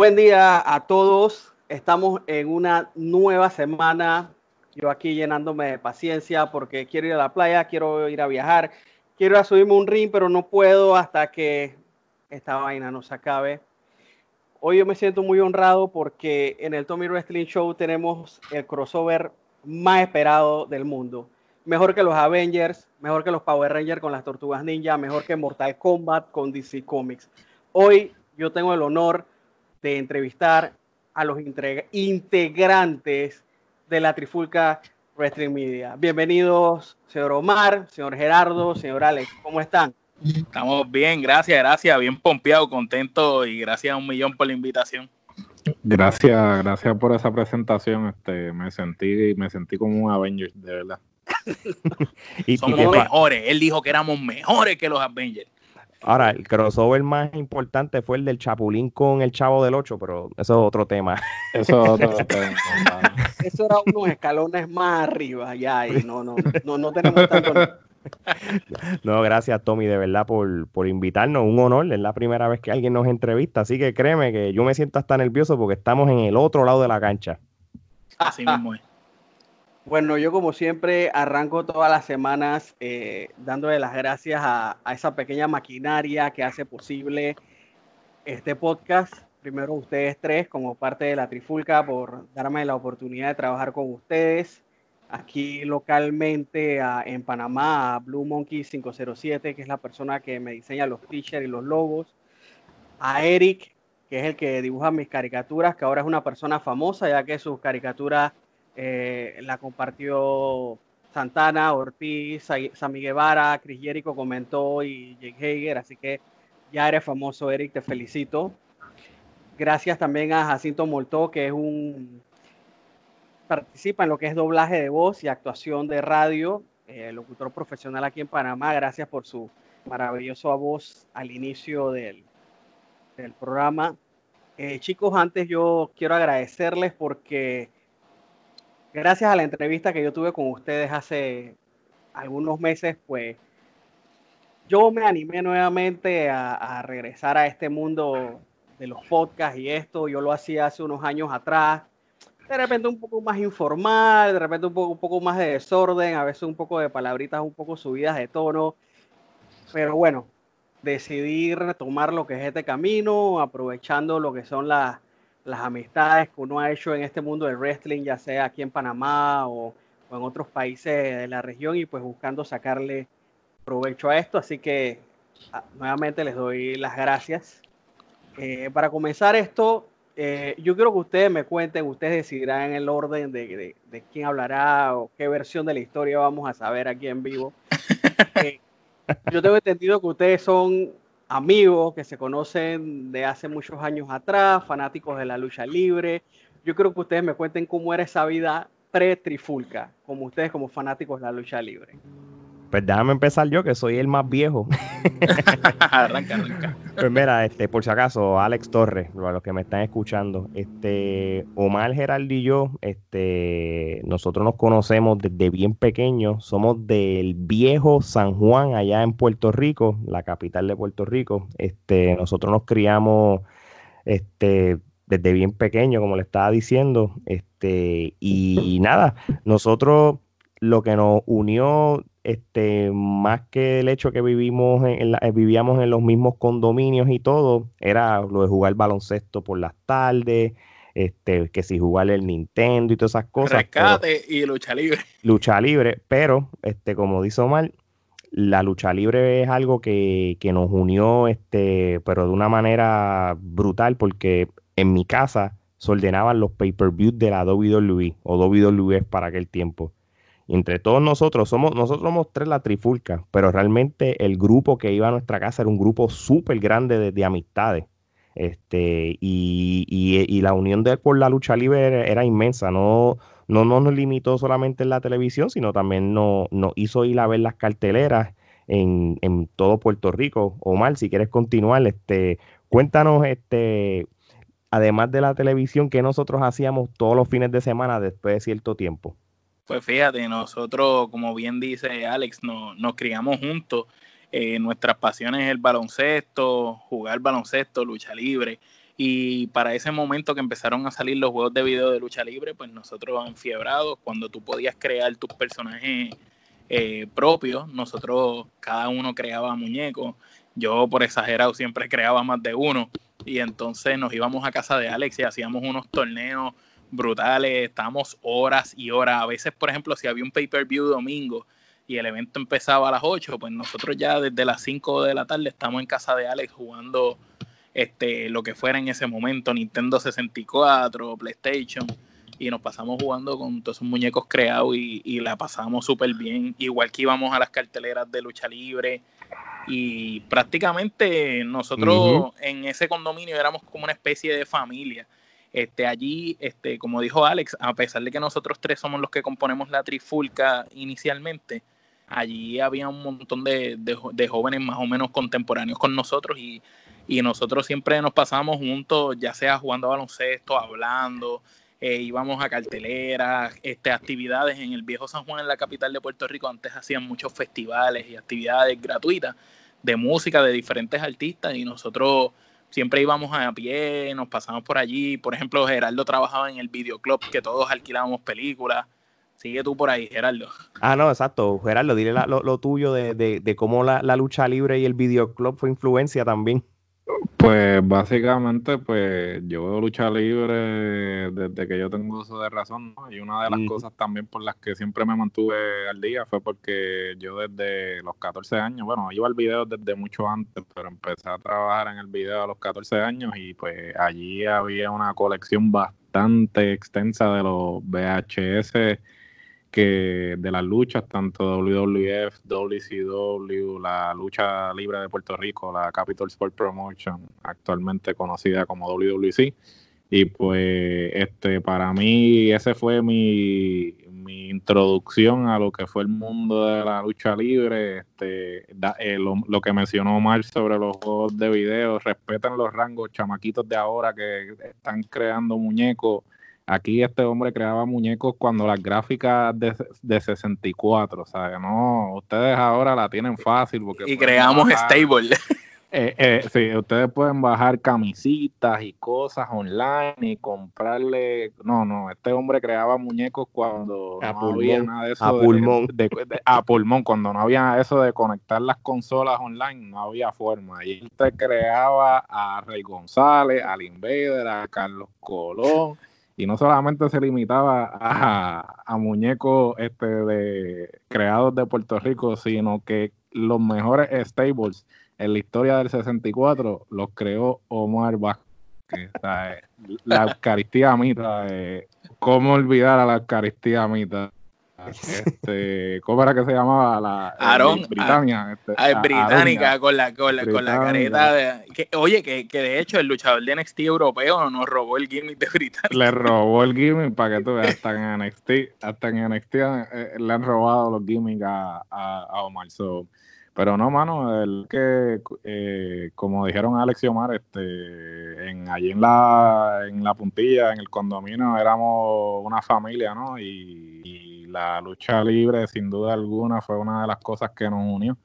Buen día a todos. Estamos en una nueva semana. Yo aquí llenándome de paciencia porque quiero ir a la playa, quiero ir a viajar, quiero ir subirme un ring, pero no puedo hasta que esta vaina no se acabe. Hoy yo me siento muy honrado porque en el Tommy Wrestling Show tenemos el crossover más esperado del mundo. Mejor que los Avengers, mejor que los Power Rangers con las Tortugas Ninja, mejor que Mortal Kombat con DC Comics. Hoy yo tengo el honor de entrevistar a los integrantes de la Trifulca Wrestling Media. Bienvenidos, señor Omar, señor Gerardo, señor Alex, ¿cómo están? Estamos bien, gracias, gracias, bien pompeado, contento y gracias a un millón por la invitación. Gracias, gracias por esa presentación. Este, me sentí, me sentí como un Avenger, de verdad. y, Somos mejores. Él dijo que éramos mejores que los Avengers. Ahora, el crossover más importante fue el del Chapulín con el Chavo del 8, pero eso es otro tema. Eso es otro tema. Eso era unos escalones más arriba, ya, y no, no, no, no tenemos tanto. No, gracias Tommy, de verdad, por, por invitarnos. Un honor, es la primera vez que alguien nos entrevista, así que créeme que yo me siento hasta nervioso porque estamos en el otro lado de la cancha. Así mismo es. Bueno, yo como siempre arranco todas las semanas eh, dándole las gracias a, esa pequeña maquinaria que hace posible este podcast. Primero ustedes tres como parte de la Trifulca por darme la oportunidad de trabajar con ustedes. Aquí localmente en Panamá, a Blue Monkey 507, que es la persona que me diseña los t-shirts y los logos. A Eric, que es el que dibuja mis caricaturas, que ahora es una persona famosa, ya que sus caricaturas eh, la compartió Santana, Ortiz, Sammy Guevara, Chris Jericho comentó y Jake Hager, así que ya eres famoso, Eric, te felicito. Gracias también a Jacinto Moltó, que es un participa en lo que es doblaje de voz y actuación de radio, eh, locutor profesional aquí en Panamá. Gracias por su maravillosa voz al inicio del, del programa. Eh, chicos, antes yo quiero agradecerles porque gracias a la entrevista que yo tuve con ustedes hace algunos meses, pues yo me animé nuevamente a, regresar a este mundo de los podcasts y esto. Yo lo hacía hace unos años atrás. De repente un poco más informal, de repente un poco, un poco más de desorden, a veces un poco de palabritas un poco subidas de tono. Pero bueno, decidí retomar lo que es este camino, aprovechando lo que son las las amistades que uno ha hecho en este mundo del wrestling, ya sea aquí en Panamá o, en otros países de la región y pues buscando sacarle provecho a esto. Así que ah, nuevamente les doy las gracias. Eh, para comenzar esto, eh, yo quiero que ustedes me cuenten, ustedes decidirán el orden de, de, quién hablará o qué versión de la historia vamos a saber aquí en vivo. Eh, yo tengo entendido que ustedes son amigos que se conocen de hace muchos años atrás, fanáticos de la lucha libre. Yo creo que ustedes me cuenten cómo era esa vida pre-trifulca, como ustedes como fanáticos de la lucha libre. Pues déjame empezar yo, que soy el más viejo. arranca, arranca. Pues mira, este, por si acaso, Alex Torres, para los que me están escuchando, este, Omar Geraldo y yo, este, nosotros nos conocemos desde bien pequeños, somos del viejo San Juan, allá en Puerto Rico, la capital de Puerto Rico. Este, nosotros nos criamos, este, desde bien pequeño, como le estaba diciendo, este, y nada, nosotros lo que nos unió este, más que el hecho que vivimos en, eh, vivíamos en los mismos condominios y todo, era lo de jugar baloncesto por las tardes, este, que si jugar el Nintendo y todas esas cosas. Rescate y lucha libre. Lucha libre, pero, este, como dice Omar, la lucha libre es algo que, nos unió, este, pero de una manera brutal, porque en mi casa se ordenaban los pay-per-views de la WWE o WWE para aquel tiempo. Entre todos nosotros, somos, nosotros somos tres la trifulca, pero realmente el grupo que iba a nuestra casa era un grupo súper grande de, amistades. Este, y, la unión de por la lucha libre era, inmensa, no, no, nos limitó solamente en la televisión, sino también nos, hizo ir a ver las carteleras en, en, todo Puerto Rico. Omar, si quieres continuar, este, cuéntanos, este, además de la televisión, que nosotros hacíamos todos los fines de semana después de cierto tiempo. Pues fíjate, nosotros, como bien dice Alex, nos criamos juntos. Eh, nuestras pasiones es el baloncesto, jugar baloncesto, lucha libre. Y para ese momento que empezaron a salir los juegos de video de lucha libre, pues nosotros enfiebrados, cuando tú podías crear tus personajes eh, propios, nosotros cada uno creaba muñecos. Yo por exagerado siempre creaba más de uno. Y entonces nos íbamos a casa de Alex y hacíamos unos torneos brutales, estábamos horas y horas. A veces, por ejemplo, si había un pay-per-view domingo y el evento empezaba a las 8, pues nosotros ya desde las 5 de la tarde estamos en casa de Alex jugando este, lo que fuera en ese momento, Nintendo 64, PlayStation, y nos pasamos jugando con todos esos muñecos creados y, la pasamos súper bien, igual que íbamos a las carteleras de lucha libre, y prácticamente nosotros en ese condominio éramos como una especie de familia. Este, allí, este, como dijo Alex, a pesar de que nosotros tres somos los que componemos la trifulca inicialmente, allí había un montón de, de jóvenes más o menos contemporáneos con nosotros y nosotros siempre nos pasábamos juntos, ya sea jugando baloncesto, hablando, eh, íbamos a carteleras, este, actividades en el viejo San Juan, en la capital de Puerto Rico, antes hacían muchos festivales y actividades gratuitas de música de diferentes artistas y nosotros siempre íbamos a pie, nos pasamos por allí, por ejemplo, Gerardo trabajaba en el videoclub que todos alquilábamos películas. Sigue tú por ahí, Gerardo. Ah, no, exacto. Gerardo, dile lo, tuyo de, de, cómo la, la, lucha libre y el videoclub fue influencia también. Pues básicamente, pues yo veo lucha libre desde que yo tengo uso de razón, ¿no? Y una de las cosas también por las que siempre me mantuve al día fue porque yo desde los 14 años, bueno, iba al video desde mucho antes, pero empecé a trabajar en el video a los 14 años y pues allí había una colección bastante extensa de los VHS que de las luchas, tanto WWF, WCW, la lucha libre de Puerto Rico, la Capital Sport Promotion, actualmente conocida como WWC. Y pues este para mí ese fue mi, mi introducción a lo que fue el mundo de la lucha libre. Este, eh, lo, que mencionó Omar sobre los juegos de video, respetan los rangos chamaquitos de ahora que están creando muñecos Aquí este hombre creaba muñecos cuando las gráficas de, de 64, o sea, no, ustedes ahora la tienen fácil. Porque y creamos stable. Eh, eh, sí, ustedes pueden bajar camisitas y cosas online y comprarle. No, no, este hombre creaba muñecos cuando no había nada de eso. A pulmón. a pulmón, cuando no había eso de conectar las consolas online, no había forma. Y usted creaba a Rey González, al Invader, a Carlos Colón y no solamente se limitaba a, muñecos este, de, creados de Puerto Rico, sino que los mejores stables en la historia del 64 los creó Omar Vázquez. la Eucaristía Mita, eh, ¿cómo olvidar a la Eucaristía Mita? Este, ¿cómo era que se llamaba la Aaron, Britannia? Este, británica con la, con la, con la careta de, que, oye, que, que, de hecho el luchador de NXT europeo nos robó el gimmick de Britannia. Le robó el gimmick para que tú veas, hasta en NXT, hasta en NXT eh, le han robado los gimmicks a, a, Omar. So, pero no, mano, el que, eh, como dijeron Alex y Omar, este, en, allí en la, en la puntilla, en el condominio, éramos una familia, ¿no? y la lucha libre, sin duda alguna, fue una de las cosas que nos unió.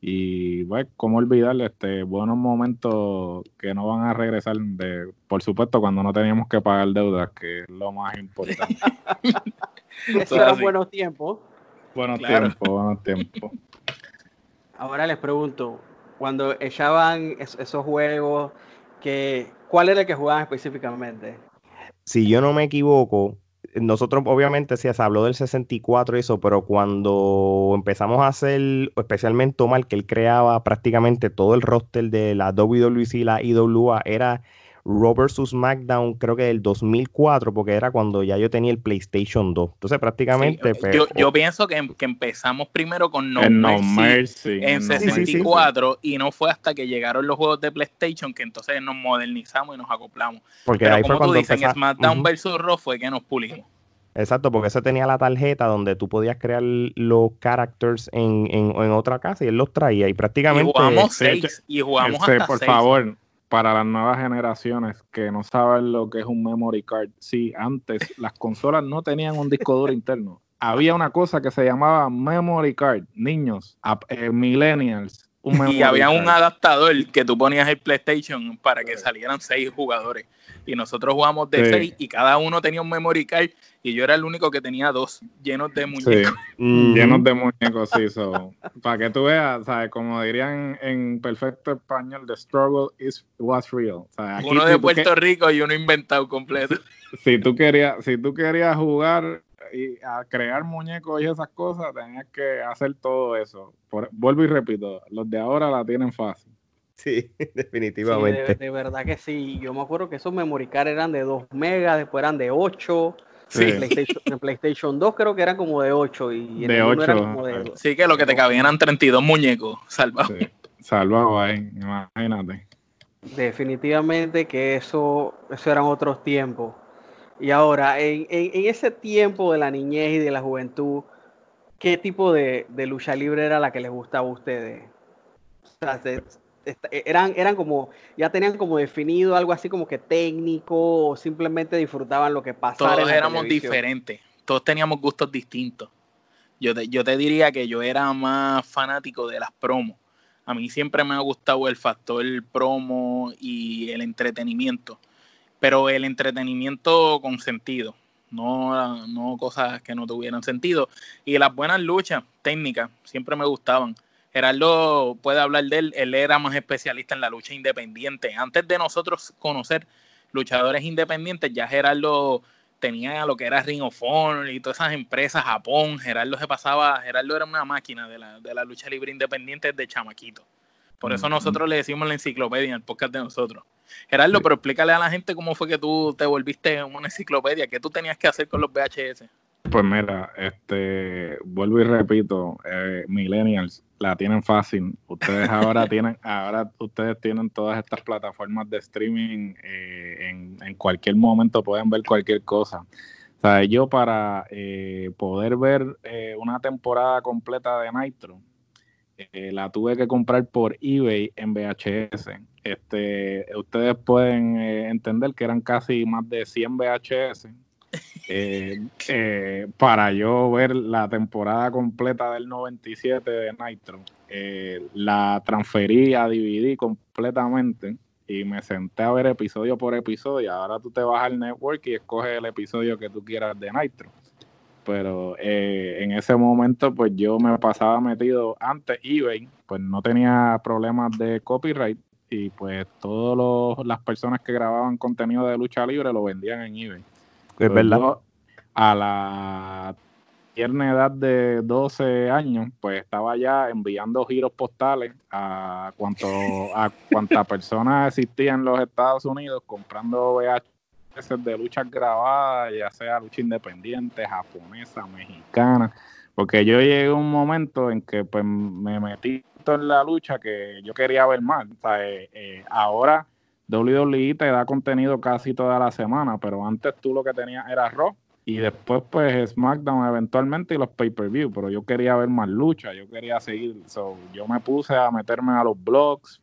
Y, bueno, cómo olvidar este, buenos momentos que no van a regresar, de, por supuesto, cuando no teníamos que pagar deudas, que es lo más importante. Esos eran buenos tiempos. Buenos tiempos, buenos tiempos. Ahora les pregunto, cuando echaban esos juegos, que, ¿cuál era el que jugaban específicamente? Si yo no me equivoco, nosotros obviamente sí se habló del 64 y eso, pero cuando empezamos a hacer, especialmente Omar, que él creaba prácticamente todo el roster de la WWE y la IWA, era Raw vs. SmackDown, creo que del 2004, porque era cuando ya yo tenía el PlayStation 2. Entonces, prácticamente. Pues, yo, pienso que, empezamos primero con No, Mercy, en 64 y no fue hasta que llegaron los juegos de PlayStation que entonces nos modernizamos y nos acoplamos. Porque Pero ahí como tú dices, en SmackDown vs. Raw fue que nos pulimos. Exacto, porque ese tenía la tarjeta donde tú podías crear los characters en, en, otra casa y él los traía y prácticamente... Y jugamos seis, y jugamos hasta por favor, para las nuevas generaciones que no saben lo que es un memory card, sí, antes las consolas no tenían un disco duro interno. Había una cosa que se llamaba memory card, niños, eh, y había un adaptador que tú ponías el PlayStation para que salieran seis jugadores. Y nosotros jugamos de seis y cada uno tenía un memory card y yo era el único que tenía dos llenos de muñecos. Mm. Llenos de muñecos, sí. para que tú veas, ¿sabes? Como dirían en perfecto español, the struggle is, was real. uno de Puerto Rico y uno inventado completo. Si, tú querías, si tú querías jugar y a crear muñecos y esas cosas, tenías que hacer todo eso. vuelvo y repito, los de ahora la tienen fácil. Sí, definitivamente. de, verdad que sí. Yo me acuerdo que esos memory card eran de 2 megas, después eran de 8 Sí. En, PlayStation, 2 creo que eran como de 8 y en de 8. como de... Sí, que lo que te cabían eran 32 muñecos salvados. Sí. Salvados ahí, imagínate. Definitivamente que eso, eso eran otros tiempos. Y ahora, en, en, ese tiempo de la niñez y de la juventud, ¿qué tipo de, de lucha libre era la que les gustaba a ustedes? O sea, e, eran, eran como, ya tenían como definido algo así como que técnico o simplemente disfrutaban lo que pasaba. Todos éramos diferentes, todos teníamos gustos distintos. Yo te, yo te diría que yo era más fanático de las promos. A mí siempre me ha gustado el factor promo y el entretenimiento, pero el entretenimiento con sentido, no, no cosas que no tuvieran sentido. Y las buenas luchas técnicas siempre me gustaban Gerardo puede hablar de él, él era más especialista en la lucha independiente. Antes de nosotros conocer luchadores independientes, ya Gerardo tenía lo que era Ring of Honor y todas esas empresas, Japón, Gerardo se pasaba, Gerardo era una máquina de la, de la lucha libre independiente de chamaquito. Por eso nosotros le decimos la enciclopedia en el podcast de nosotros. Gerardo, pero explícale a la gente cómo fue que tú te volviste una enciclopedia, qué tú tenías que hacer con los VHS. Pues mira, este, vuelvo y repito, eh, millennials la tienen fácil. Ustedes ahora tienen, ahora ustedes tienen todas estas plataformas de streaming, eh, en, cualquier momento pueden ver cualquier cosa. O sea, yo para eh, poder ver una temporada completa de Nitro, la tuve que comprar por eBay en VHS. Este, ustedes pueden entender que eran casi más de 100 VHS eh, eh, para yo ver la temporada completa del 97 de Nitro, eh, la transferí a DVD completamente y me senté a ver episodio por episodio. Ahora tú te vas al network y escoges el episodio que tú quieras de Nitro. Pero en ese momento, pues yo me pasaba metido antes eBay, pues no tenía problemas de copyright y pues todas las personas que grababan contenido de lucha libre lo vendían en eBay. Es verdad. A la tierna edad de 12 años, pues estaba ya enviando giros postales a cuanto a cuántas personas existían en los Estados Unidos comprando VHS de luchas grabadas, ya sea lucha independiente, japonesa, mexicana, porque yo llegué a un momento en que pues me metí en la lucha que yo quería ver más. Eh, ahora WWE te da contenido casi toda la semana, pero antes tú lo que tenías era Raw y después pues SmackDown eventualmente y los pay-per-view, pero yo quería ver más lucha, yo quería seguir, so, yo me puse a meterme a los blogs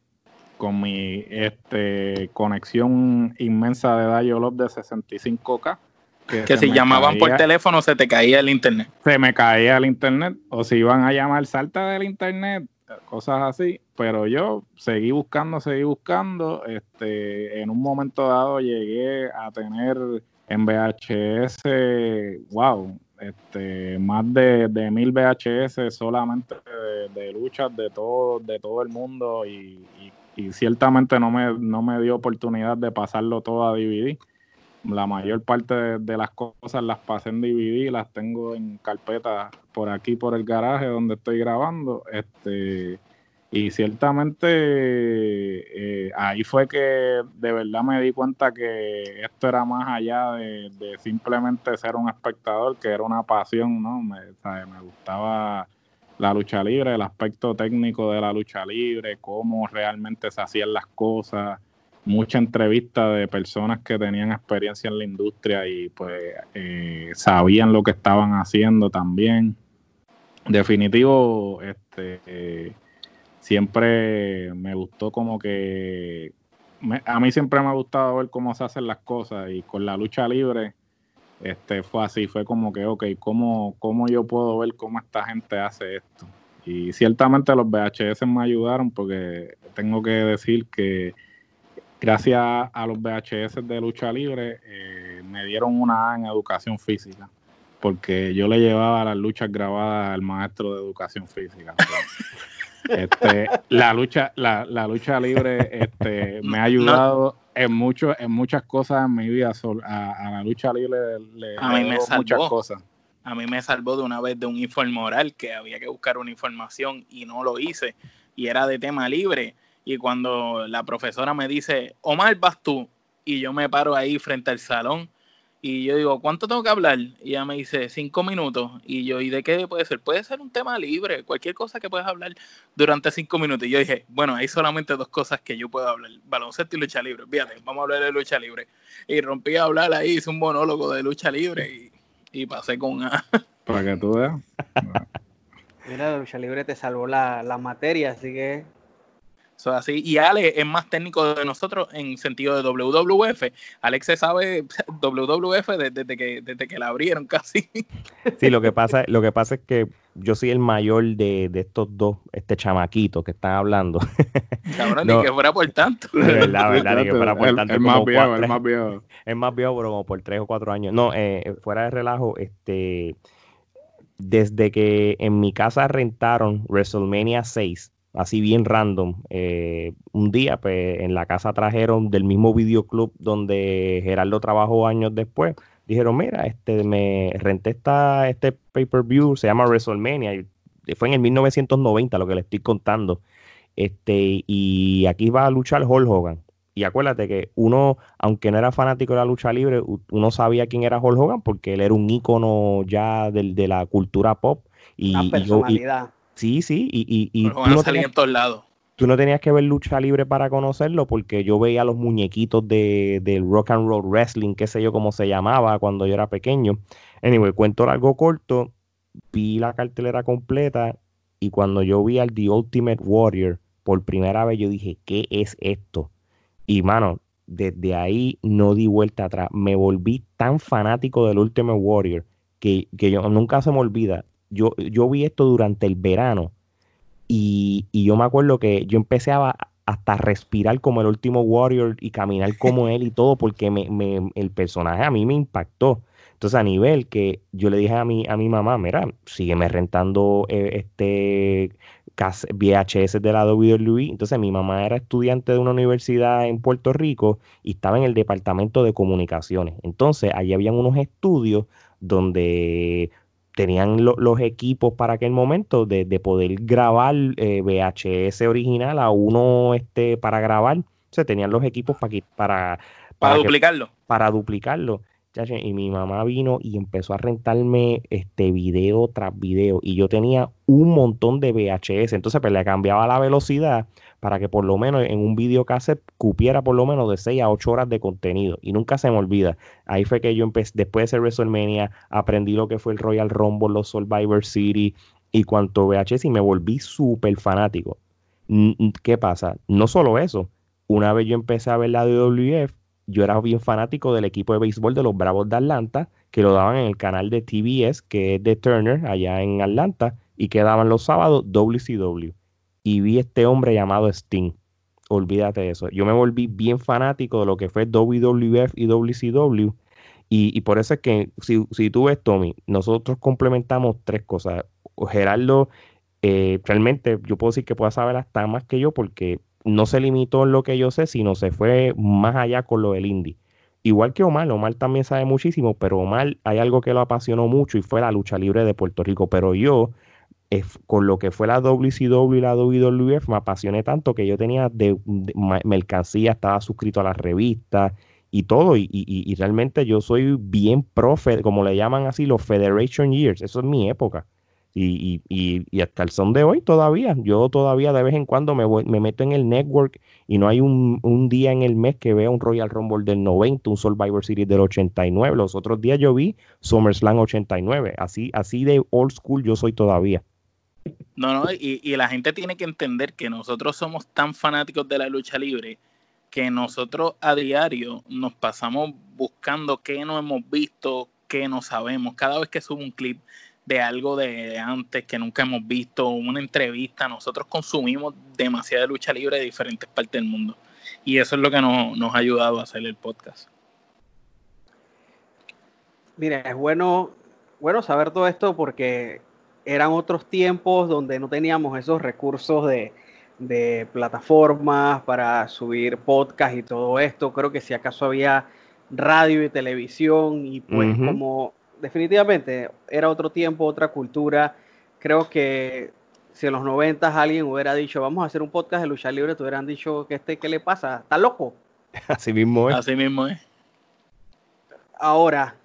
con mi este conexión inmensa de Dial-Up de 65K. Que, si llamaban por teléfono se te caía el internet. Se me caía el internet, o si iban a llamar salta del internet, cosas así, pero yo seguí buscando, seguí buscando, este, en un momento dado llegué a tener en VHS, wow, este, más de, mil VHS solamente de, luchas de todo, de todo el mundo y, ciertamente no me, no me dio oportunidad de pasarlo todo a DVD. la mayor parte de, las cosas las pasé en DVD, las tengo en carpeta por aquí, por el garaje donde estoy grabando. Este, y ciertamente eh, ahí fue que de verdad me di cuenta que esto era más allá de, simplemente ser un espectador, que era una pasión, ¿no? Me, me gustaba la lucha libre, el aspecto técnico de la lucha libre, cómo realmente se hacían las cosas mucha entrevista de personas que tenían experiencia en la industria y pues eh, sabían lo que estaban haciendo también. Definitivo, este, siempre me gustó como que, a mí siempre me ha gustado ver cómo se hacen las cosas y con la lucha libre este, fue así, fue como que, ok, ¿cómo, ¿cómo yo puedo ver cómo esta gente hace esto? Y ciertamente los VHS me ayudaron porque tengo que decir que gracias a los VHS de lucha libre, eh, me dieron una A en educación física, porque yo le llevaba las luchas grabadas al maestro de educación física. este, la lucha, la, lucha libre este, me ha ayudado en mucho, en muchas cosas en mi vida. A, la lucha libre le, a mí me salvó. muchas cosas. A mí me salvó de una vez de un informe oral que había que buscar una información y no lo hice. Y era de tema libre y cuando la profesora me dice, Omar, vas tú, y yo me paro ahí frente al salón, y yo digo, ¿cuánto tengo que hablar? Y ella me dice, cinco minutos. Y yo, ¿y de qué puede ser? Puede ser un tema libre, cualquier cosa que puedas hablar durante cinco minutos. Y yo dije, bueno, hay solamente dos cosas que yo puedo hablar, baloncesto y lucha libre. Fíjate, vamos a hablar de lucha libre. Y rompí a hablar ahí, hice un monólogo de lucha libre y, pasé con... Para que tú veas. Mira, la lucha libre te salvó la, la materia, así que así. Y Alex es más técnico de nosotros en sentido de WWF. Alex se sabe WWF desde, que, desde que la abrieron casi. Sí, lo que pasa, lo que pasa es que yo soy el mayor de, estos dos, este chamaquito que están hablando. Cabrón, ni que fuera por tanto. Es verdad, verdad, ni que fuera por tanto. El, más viejo, el más viejo. Es más viejo, pero como por tres o cuatro años. No, eh, fuera de relajo, este desde que en mi casa rentaron WrestleMania 6, así bien random. Eh, un día, pues, en la casa trajeron del mismo videoclub donde Gerardo trabajó años después. Dijeron, mira, este, me renté esta, este pay-per-view, se llama WrestleMania. Y fue en el 1990 lo que le estoy contando. Este, y aquí va a luchar Hulk Hogan. Y acuérdate que uno, aunque no era fanático de la lucha libre, uno sabía quién era Hulk Hogan porque él era un ícono ya de, la cultura pop. Y, Una personalidad. Sí, sí, y, y, tú, no tenías, en todos lados. tú no tenías que ver lucha libre para conocerlo, porque yo veía los muñequitos de, del rock and roll wrestling, qué sé yo cómo se llamaba cuando yo era pequeño. Anyway, cuento algo corto, vi la cartelera completa y cuando yo vi al The Ultimate Warrior por primera vez, yo dije, ¿qué es esto? Y mano, desde ahí no di vuelta atrás. Me volví tan fanático del Ultimate Warrior que, que yo nunca se me olvida yo, yo vi esto durante el verano y, yo me acuerdo que yo empecé a hasta respirar como el último Warrior y caminar como él y todo porque me, el personaje a mí me impactó. Entonces a nivel que yo le dije a mi, a mi mamá, mira, sígueme rentando eh, este VHS de la WWE. Entonces mi mamá era estudiante de una universidad en Puerto Rico y estaba en el departamento de comunicaciones. Entonces allí habían unos estudios donde tenían los equipos para aquel momento de, poder grabar eh, VHS original a uno este, para grabar. O sea, tenían los equipos para, para, para, duplicarlo. Para duplicarlo. Y mi mamá vino y empezó a rentarme este video tras video. Y yo tenía un montón de VHS. Entonces, pues le cambiaba la velocidad para que por lo menos en un video cassette cupiera por lo menos de 6 a 8 horas de contenido. Y nunca se me olvida. Ahí fue que yo empecé, después de ser WrestleMania, aprendí lo que fue el Royal Rumble, los Survivor City y cuanto VHS y me volví súper fanático. ¿Qué pasa? No solo eso. Una vez yo empecé a ver la WWF, yo era bien fanático del equipo de béisbol de los Bravos de Atlanta, que lo daban en el canal de TBS, que es de Turner, allá en Atlanta, y que daban los sábados WCW y vi este hombre llamado Sting. Olvídate de eso. Yo me volví bien fanático de lo que fue WWF y WCW. Y, por eso es que, si, si, tú ves, Tommy, nosotros complementamos tres cosas. Gerardo, eh, realmente yo puedo decir que puede saber hasta más que yo porque no se limitó en lo que yo sé, sino se fue más allá con lo del indie. igual que Omar, Omar también sabe muchísimo, pero Omar hay algo que lo apasionó mucho y fue la lucha libre de Puerto Rico. Pero yo, con lo que fue la WCW y la WWF, me apasioné tanto que yo tenía de, mercancía, estaba suscrito a las revistas y todo. Y, realmente yo soy bien profe, como le llaman así, los Federation Years. Eso es mi época. Y, y, y, hasta el son de hoy todavía, yo todavía de vez en cuando me, me meto en el network y no hay un, un, día en el mes que vea un Royal Rumble del 90, un Survivor Series del 89. Los otros días yo vi SummerSlam 89. Así, así de old school yo soy todavía. No, no, y, y la gente tiene que entender que nosotros somos tan fanáticos de la lucha libre que nosotros a diario nos pasamos buscando qué no hemos visto, qué no sabemos. Cada vez que subo un clip de algo de antes que nunca hemos visto, una entrevista. Nosotros consumimos demasiada lucha libre de diferentes partes del mundo. Y eso es lo que nos, ha ayudado a hacer el podcast. Mira, es bueno, bueno saber todo esto porque eran otros tiempos donde no teníamos esos recursos de, de plataformas para subir podcast y todo esto. Creo que si acaso había radio y televisión y pues como definitivamente era otro tiempo, otra cultura. Creo que si en los 90 alguien hubiera dicho, vamos a hacer un podcast de lucha libre, te hubieran dicho que este, ¿qué le pasa? ¿Está loco? Así mismo es. Así mismo es. Ahora,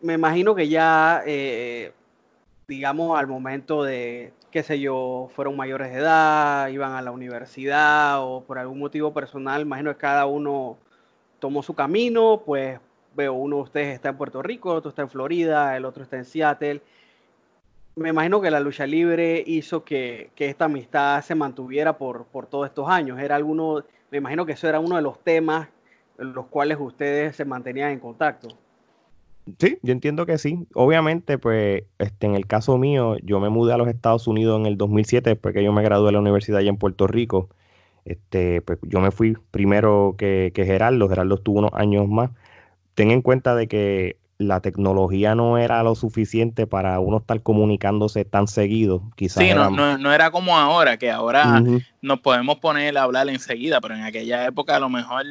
me imagino que ya, eh, digamos, al momento de, qué sé yo, fueron mayores de edad, iban a la universidad o por algún motivo personal, imagino que cada uno tomó su camino, pues veo uno de ustedes está en Puerto Rico, otro está en Florida, el otro está en Seattle. Me imagino que la lucha libre hizo que, esta amistad se mantuviera por, por todos estos años. Era alguno, me imagino que eso era uno de los temas en los cuales ustedes se mantenían en contacto. Sí, yo entiendo que sí. Obviamente, pues, este, en el caso mío, yo me mudé a los Estados Unidos en el 2007, después que yo me gradué de la universidad allá en Puerto Rico. Este, pues, yo me fui primero que, que Gerardo. Gerardo estuvo unos años más ten en cuenta de que la tecnología no era lo suficiente para uno estar comunicándose tan seguido. Quizás sí, no, no, era como ahora, que ahora nos podemos poner a hablar enseguida, pero en aquella época a lo mejor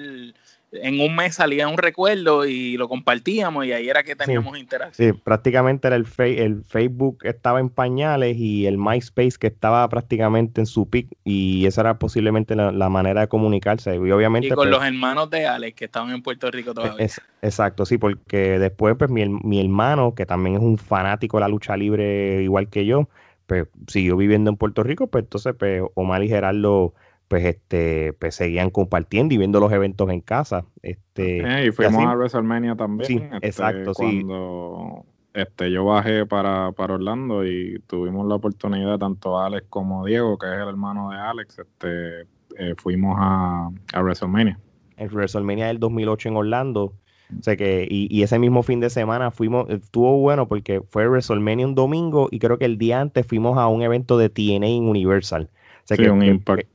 en un mes salía un recuerdo y lo compartíamos y ahí era que teníamos interacción. Sí, prácticamente era el, el Facebook estaba en pañales y el MySpace que estaba prácticamente en su pic y esa era posiblemente la, manera de comunicarse. Y, obviamente, y con pues los hermanos de Alex que estaban en Puerto Rico todavía. exacto, sí, porque después pues mi, mi hermano, que también es un fanático de la lucha libre igual que yo, pues siguió viviendo en Puerto Rico, pues entonces pues Omar y Gerardo pues este pues seguían compartiendo y viendo los eventos en casa este y fuimos a WrestleMania también sí este, exacto cuando este yo bajé para, para Orlando y tuvimos la oportunidad tanto Alex como Diego que es el hermano de Alex este eh, fuimos a, a WrestleMania. El WrestleMania del 2008 en Orlando o sea que, y, ese mismo fin de semana fuimos, estuvo bueno porque fue WrestleMania un domingo y creo que el día antes fuimos a un evento de TNA en Universal. O sea sí, que, un Impact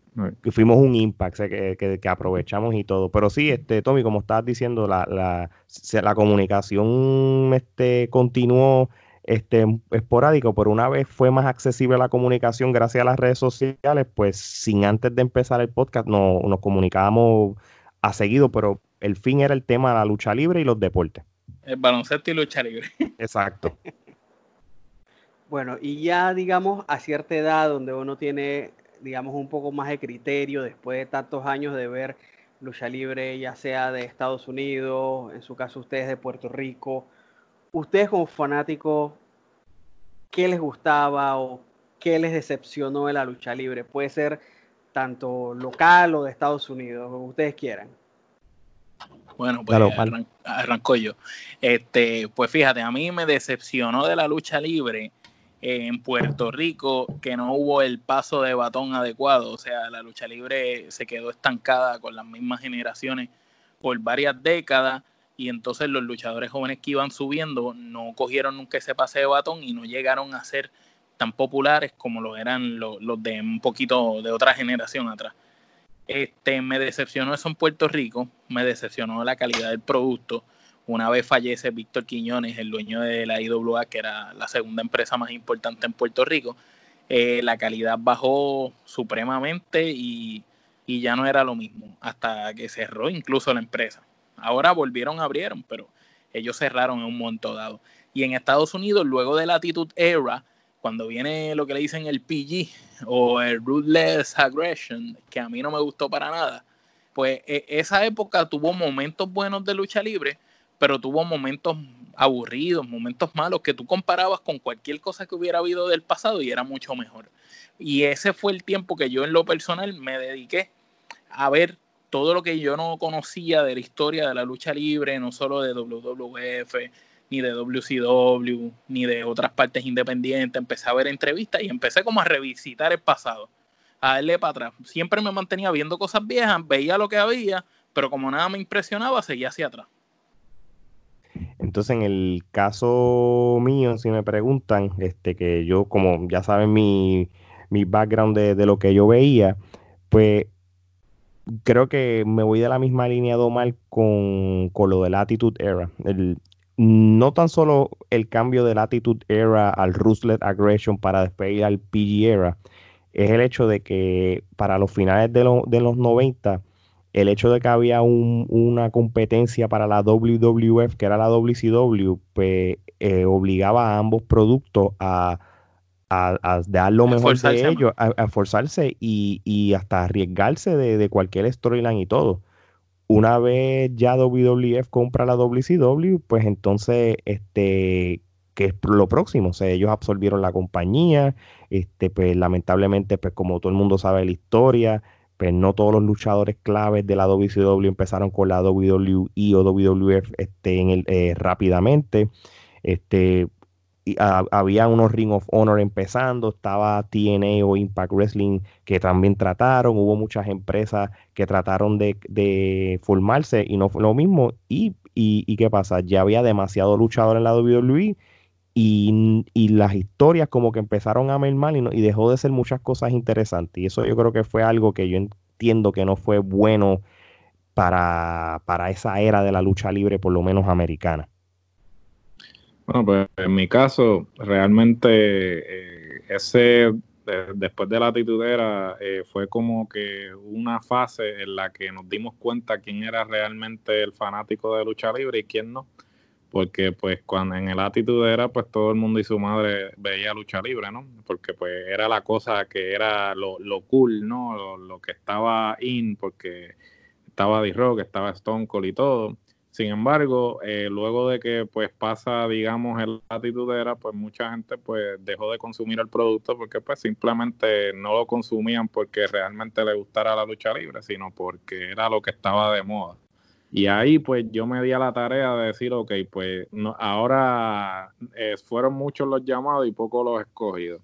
fuimos un impact que, que, aprovechamos y todo. Pero sí, este, Tommy, como estabas diciendo, la, la, la comunicación este, continuó este, esporádico, pero una vez fue más accesible la comunicación gracias a las redes sociales, pues sin antes de empezar el podcast no, nos comunicábamos a seguido, pero el fin era el tema de la lucha libre y los deportes. El baloncesto y lucha libre. Exacto. bueno, y ya digamos a cierta edad donde uno tiene digamos, un poco más de criterio después de tantos años de ver lucha libre, ya sea de Estados Unidos, en su caso ustedes de Puerto Rico. Ustedes como fanáticos, ¿qué les gustaba o qué les decepcionó de la lucha libre? Puede ser tanto local o de Estados Unidos, como ustedes quieran. Bueno, pues arranco yo. Este, pues fíjate, a mí me decepcionó de la lucha libre en Puerto Rico que no hubo el paso de batón adecuado, o sea, la lucha libre se quedó estancada con las mismas generaciones por varias décadas y entonces los luchadores jóvenes que iban subiendo no cogieron nunca ese pase de batón y no llegaron a ser tan populares como lo eran los, de un poquito de otra generación atrás. Este, me decepcionó eso en Puerto Rico, me decepcionó la calidad del producto, una vez fallece Víctor Quiñones, el dueño de la IWA, que era la segunda empresa más importante en Puerto Rico, eh, la calidad bajó supremamente y, ya no era lo mismo, hasta que cerró incluso la empresa. Ahora volvieron, abrieron, pero ellos cerraron en un momento dado. Y en Estados Unidos, luego de la Attitude Era, cuando viene lo que le dicen el PG o el Ruthless Aggression, que a mí no me gustó para nada, pues e, esa época tuvo momentos buenos de lucha libre, pero tuvo momentos aburridos, momentos malos que tú comparabas con cualquier cosa que hubiera habido del pasado y era mucho mejor. Y ese fue el tiempo que yo en lo personal me dediqué a ver todo lo que yo no conocía de la historia de la lucha libre, no solo de WWF, ni de WCW, ni de otras partes independientes. Empecé a ver entrevistas y empecé como a revisitar el pasado, a darle para atrás. Siempre me mantenía viendo cosas viejas, veía lo que había, pero como nada me impresionaba, seguía hacia atrás. Entonces, en el caso mío, si me preguntan, este, que yo, como ya saben mi, background de, de, lo que yo veía, pues creo que me voy de la misma línea de Omar con, con lo de Attitude Era. El, no tan solo el cambio de Attitude Era al Ruthless Aggression para despedir al PG Era, es el hecho de que para los finales de, de los 90, el hecho de que había una competencia para la WWF, que era la WCW, pues eh, obligaba a ambos productos a a, dar lo mejor de ellos, a, esforzarse y, hasta arriesgarse de, cualquier storyline y todo. Una vez ya WWF compra la WCW, pues entonces, este, que es lo próximo? O sea, ellos absorbieron la compañía, este, pues lamentablemente, pues como todo el mundo sabe la historia, pues no todos los luchadores claves de la WCW empezaron con la WWE o WWF este, en el, eh, rápidamente. Este, había unos Ring of Honor empezando, estaba TNA o Impact Wrestling que también trataron, hubo muchas empresas que trataron de, formarse y no fue lo mismo. Y, y, qué pasa? Ya había demasiado luchador en la WWE y, y, las historias como que empezaron a mermar y, y dejó de ser muchas cosas interesantes. Y eso yo creo que fue algo que yo entiendo que no fue bueno para, para esa era de la lucha libre, por lo menos americana. Bueno, pues en mi caso, realmente eh, ese, después de la titudera, eh, fue como que una fase en la que nos dimos cuenta quién era realmente el fanático de lucha libre y quién no. Porque pues cuando en el atitudera, pues todo el mundo y su madre veía lucha libre, ¿no? Porque pues era la cosa que era lo, lo cool, ¿no? Lo, lo, que estaba in, porque estaba D-Rock, estaba Stone Cold y todo sin embargo, eh, luego de que pues pasa, digamos, el atitudera, pues mucha gente pues dejó de consumir el producto porque pues simplemente no lo consumían porque realmente le gustara la lucha libre, sino porque era lo que estaba de moda. Y ahí pues yo me di a la tarea de decir, ok, pues no, ahora eh, fueron muchos los llamados y pocos los escogidos.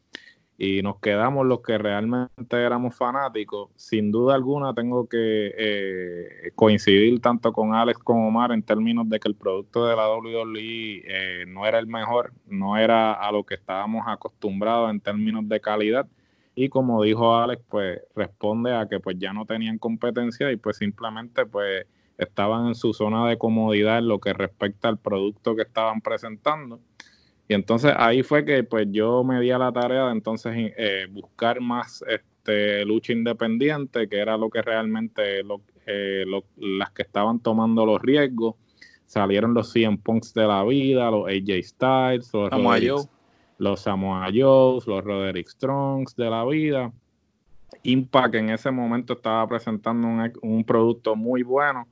Y nos quedamos los que realmente éramos fanáticos, sin duda alguna tengo que eh, coincidir tanto con Alex como Omar en términos de que el producto de la WWE eh, no era el mejor, no era a lo que estábamos acostumbrados en términos de calidad. Y como dijo Alex, pues responde a que pues ya no tenían competencia y pues simplemente pues estaban en su zona de comodidad en lo que respecta al producto que estaban presentando y entonces ahí fue que pues yo me di a la tarea de entonces eh, buscar más este, lucha independiente, que era lo que realmente eh, las que estaban tomando los riesgos. Salieron los CM Punks de la vida, los AJ Styles, los Samoa los Samoa Joe, los Roderick Strongs de la vida. Impact en ese momento estaba presentando un, un producto muy bueno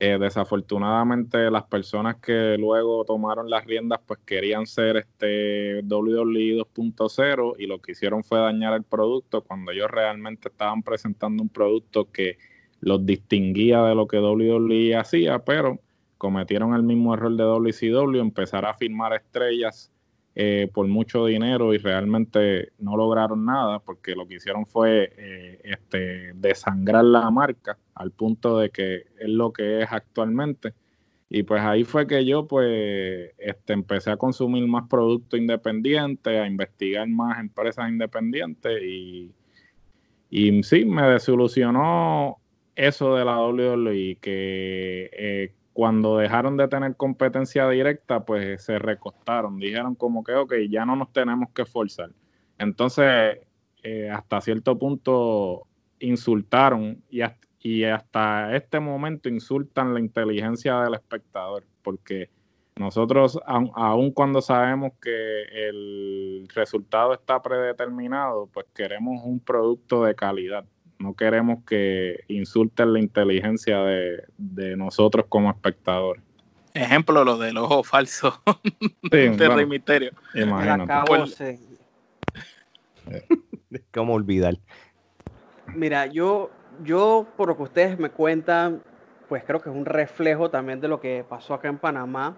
eh, desafortunadamente las personas que luego tomaron las riendas pues querían ser este WWE 2.0 y lo que hicieron fue dañar el producto cuando ellos realmente estaban presentando un producto que los distinguía de lo que WWE hacía, pero cometieron el mismo error de WCW, empezar a firmar estrellas eh, por mucho dinero y realmente no lograron nada porque lo que hicieron fue eh, este, desangrar la marca al punto de que es lo que es actualmente. Y pues ahí fue que yo pues este, empecé a consumir más productos independientes, a investigar más empresas independientes y, sí, me desilusionó eso de la WWE, que eh, cuando dejaron de tener competencia directa, pues se recostaron, dijeron como que, ok, ya no nos tenemos que esforzar. Entonces, eh, hasta cierto punto insultaron y y hasta este momento insultan la inteligencia del espectador, porque nosotros, aun, cuando sabemos que el resultado está predeterminado, pues queremos un producto de calidad. No queremos que insulten la inteligencia de, nosotros como espectadores. Ejemplo, lo del ojo falso de Rey Misterio. Imagínate. ¿Cómo olvidar? Mira, yo, yo, por lo que ustedes me cuentan, pues creo que es un reflejo también de lo que pasó acá en Panamá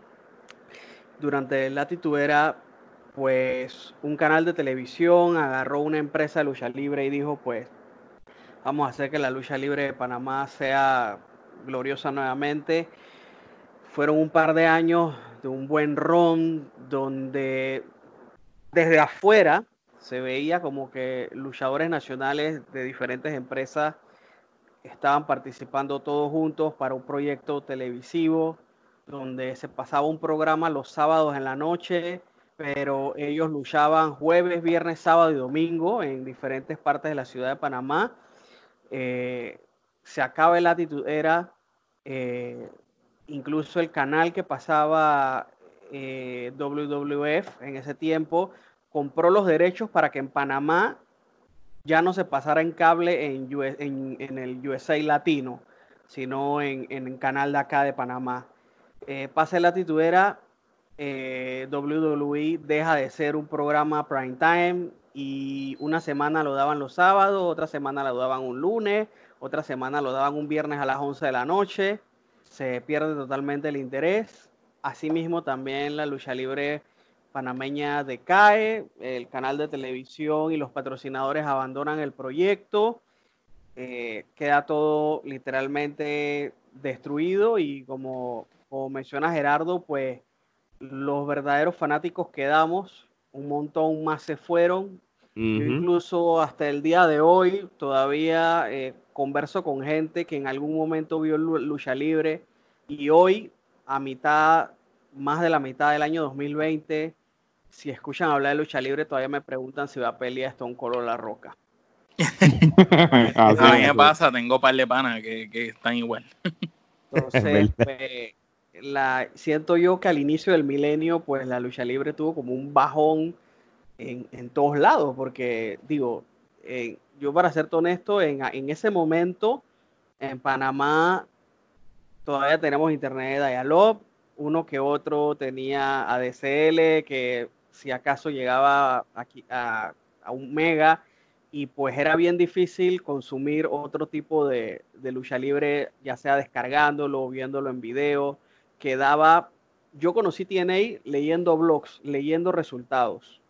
durante la titubera, pues un canal de televisión agarró una empresa de lucha libre y dijo, pues vamos a hacer que la lucha libre de Panamá sea gloriosa nuevamente. Fueron un par de años de un buen ron donde desde afuera se veía como que luchadores nacionales de diferentes empresas estaban participando todos juntos para un proyecto televisivo donde se pasaba un programa los sábados en la noche, pero ellos luchaban jueves, viernes, sábado y domingo en diferentes partes de la ciudad de Panamá. Eh, se acaba el actitud, era eh, incluso el canal que pasaba eh, WWF en ese tiempo, compró los derechos para que en Panamá ya no se pasara en cable en, el USA Latino, sino en, el canal de acá de Panamá. Eh, pasa la titudera, WWE deja de ser un programa prime time y una semana lo daban los sábados, otra semana lo daban un lunes, otra semana lo daban un viernes a las 11 de la noche. Se pierde totalmente el interés. Asimismo, también la lucha libre panameña decae, el canal de televisión y los patrocinadores abandonan el proyecto. Eh, queda todo literalmente destruido y como como menciona Gerardo, pues los verdaderos fanáticos quedamos, un montón más se fueron. incluso hasta el día de hoy todavía eh, converso con gente que en algún momento vio lucha libre y hoy a mitad, más de la mitad del año 2020, si escuchan hablar de lucha libre todavía me preguntan si va a pelear Stone Cold La Roca. a mí me pasa, tengo par de panas que, que están igual. Entonces, pues, la, siento yo que al inicio del milenio, pues la lucha libre tuvo como un bajón en, todos lados, porque digo, eh, yo para ser honesto, en, en, ese momento en Panamá todavía tenemos internet de Dialog, uno que otro tenía ADCL, que si acaso llegaba aquí a, a un mega, y pues era bien difícil consumir otro tipo de, de lucha libre, ya sea descargándolo, viéndolo en video que daba, yo conocí TNA leyendo blogs, leyendo resultados.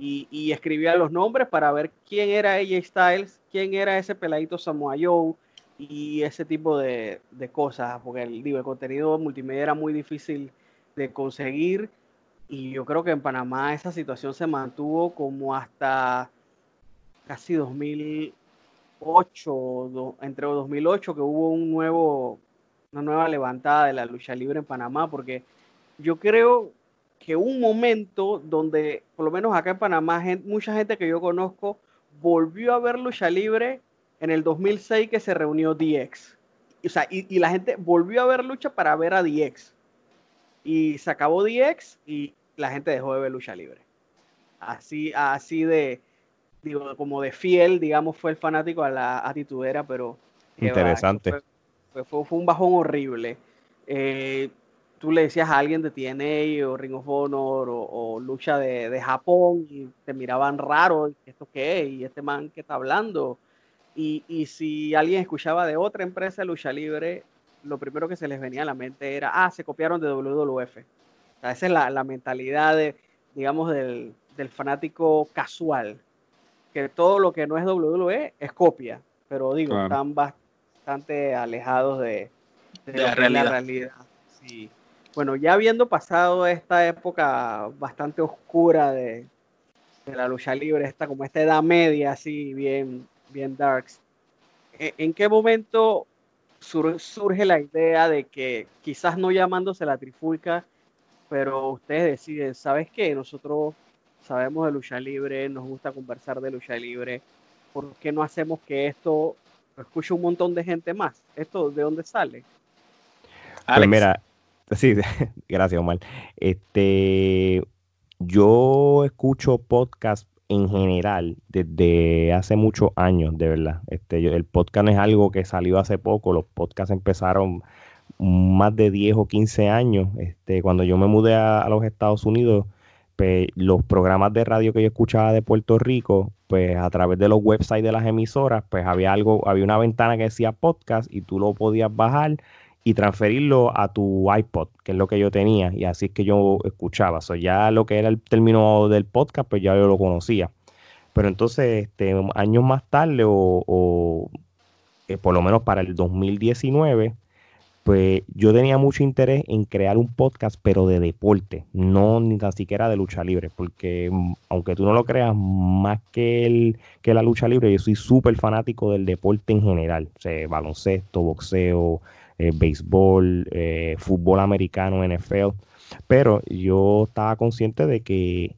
Y, escribía los nombres para ver quién era AJ Styles, quién era ese peladito Samoa Joe y ese tipo de, cosas, porque el, digo, el contenido multimedia era muy difícil de conseguir y yo creo que en Panamá esa situación se mantuvo como hasta casi 2008, entre 2008 que hubo un nuevo una nueva levantada de la lucha libre en Panamá, porque yo creo que un momento donde, por lo menos acá en Panamá, mucha gente que yo conozco volvió a ver lucha libre en el 2006 que se reunió DX. O sea, y, la gente volvió a ver lucha para ver a DX. Y se acabó DX y la gente dejó de ver lucha libre. Así, así de, digo, como de fiel, digamos, fue el fanático a la atitudera, pero... Interesante fue, un bajón horrible. Eh, tú le decías a alguien de TNA o Ring of Honor o, lucha de, Japón y te miraban raro, ¿esto qué es? ¿Y este man que está hablando? Y, y, si alguien escuchaba de otra empresa de lucha libre, lo primero que se les venía a la mente era, ah, se copiaron de WWF. esa es la, mentalidad, de, digamos, del, del, fanático casual, que todo lo que no es WWE es copia, pero digo, están bastante bastante alejados de, la, realidad. Bueno, ya habiendo pasado esta época bastante oscura de, la lucha libre, esta como esta edad media, así bien, bien darks, ¿en, en qué momento surge la idea de que quizás no llamándose la trifulca, pero ustedes deciden, ¿sabes qué? Nosotros sabemos de lucha libre, nos gusta conversar de lucha libre, ¿por qué no hacemos que esto escucha un montón de gente más. ¿Esto de dónde sale? Pues mira, sí, gracias Omar. Este, yo escucho podcast en general desde hace muchos años, de verdad. Este, el podcast es algo que salió hace poco, los podcasts empezaron más de 10 o 15 años. Este, cuando yo me mudé a, los Estados Unidos, pues, los programas de radio que yo escuchaba de Puerto Rico, pues a través de los websites de las emisoras, pues había algo, había una ventana que decía podcast y tú lo podías bajar y transferirlo a tu iPod, que es lo que yo tenía, y así es que yo escuchaba. So, ya lo que era el término del podcast, pues ya yo lo conocía. Pero entonces, este, años más tarde, o, eh, por lo menos para el 2019, pues yo tenía mucho interés en crear un podcast, pero de deporte, no ni tan siquiera de lucha libre, porque mm, aunque tú no lo creas, más que, el, que la lucha libre, yo soy súper fanático del deporte en general, o baloncesto, boxeo, eh, béisbol, eh, fútbol americano, NFL, pero yo estaba consciente de que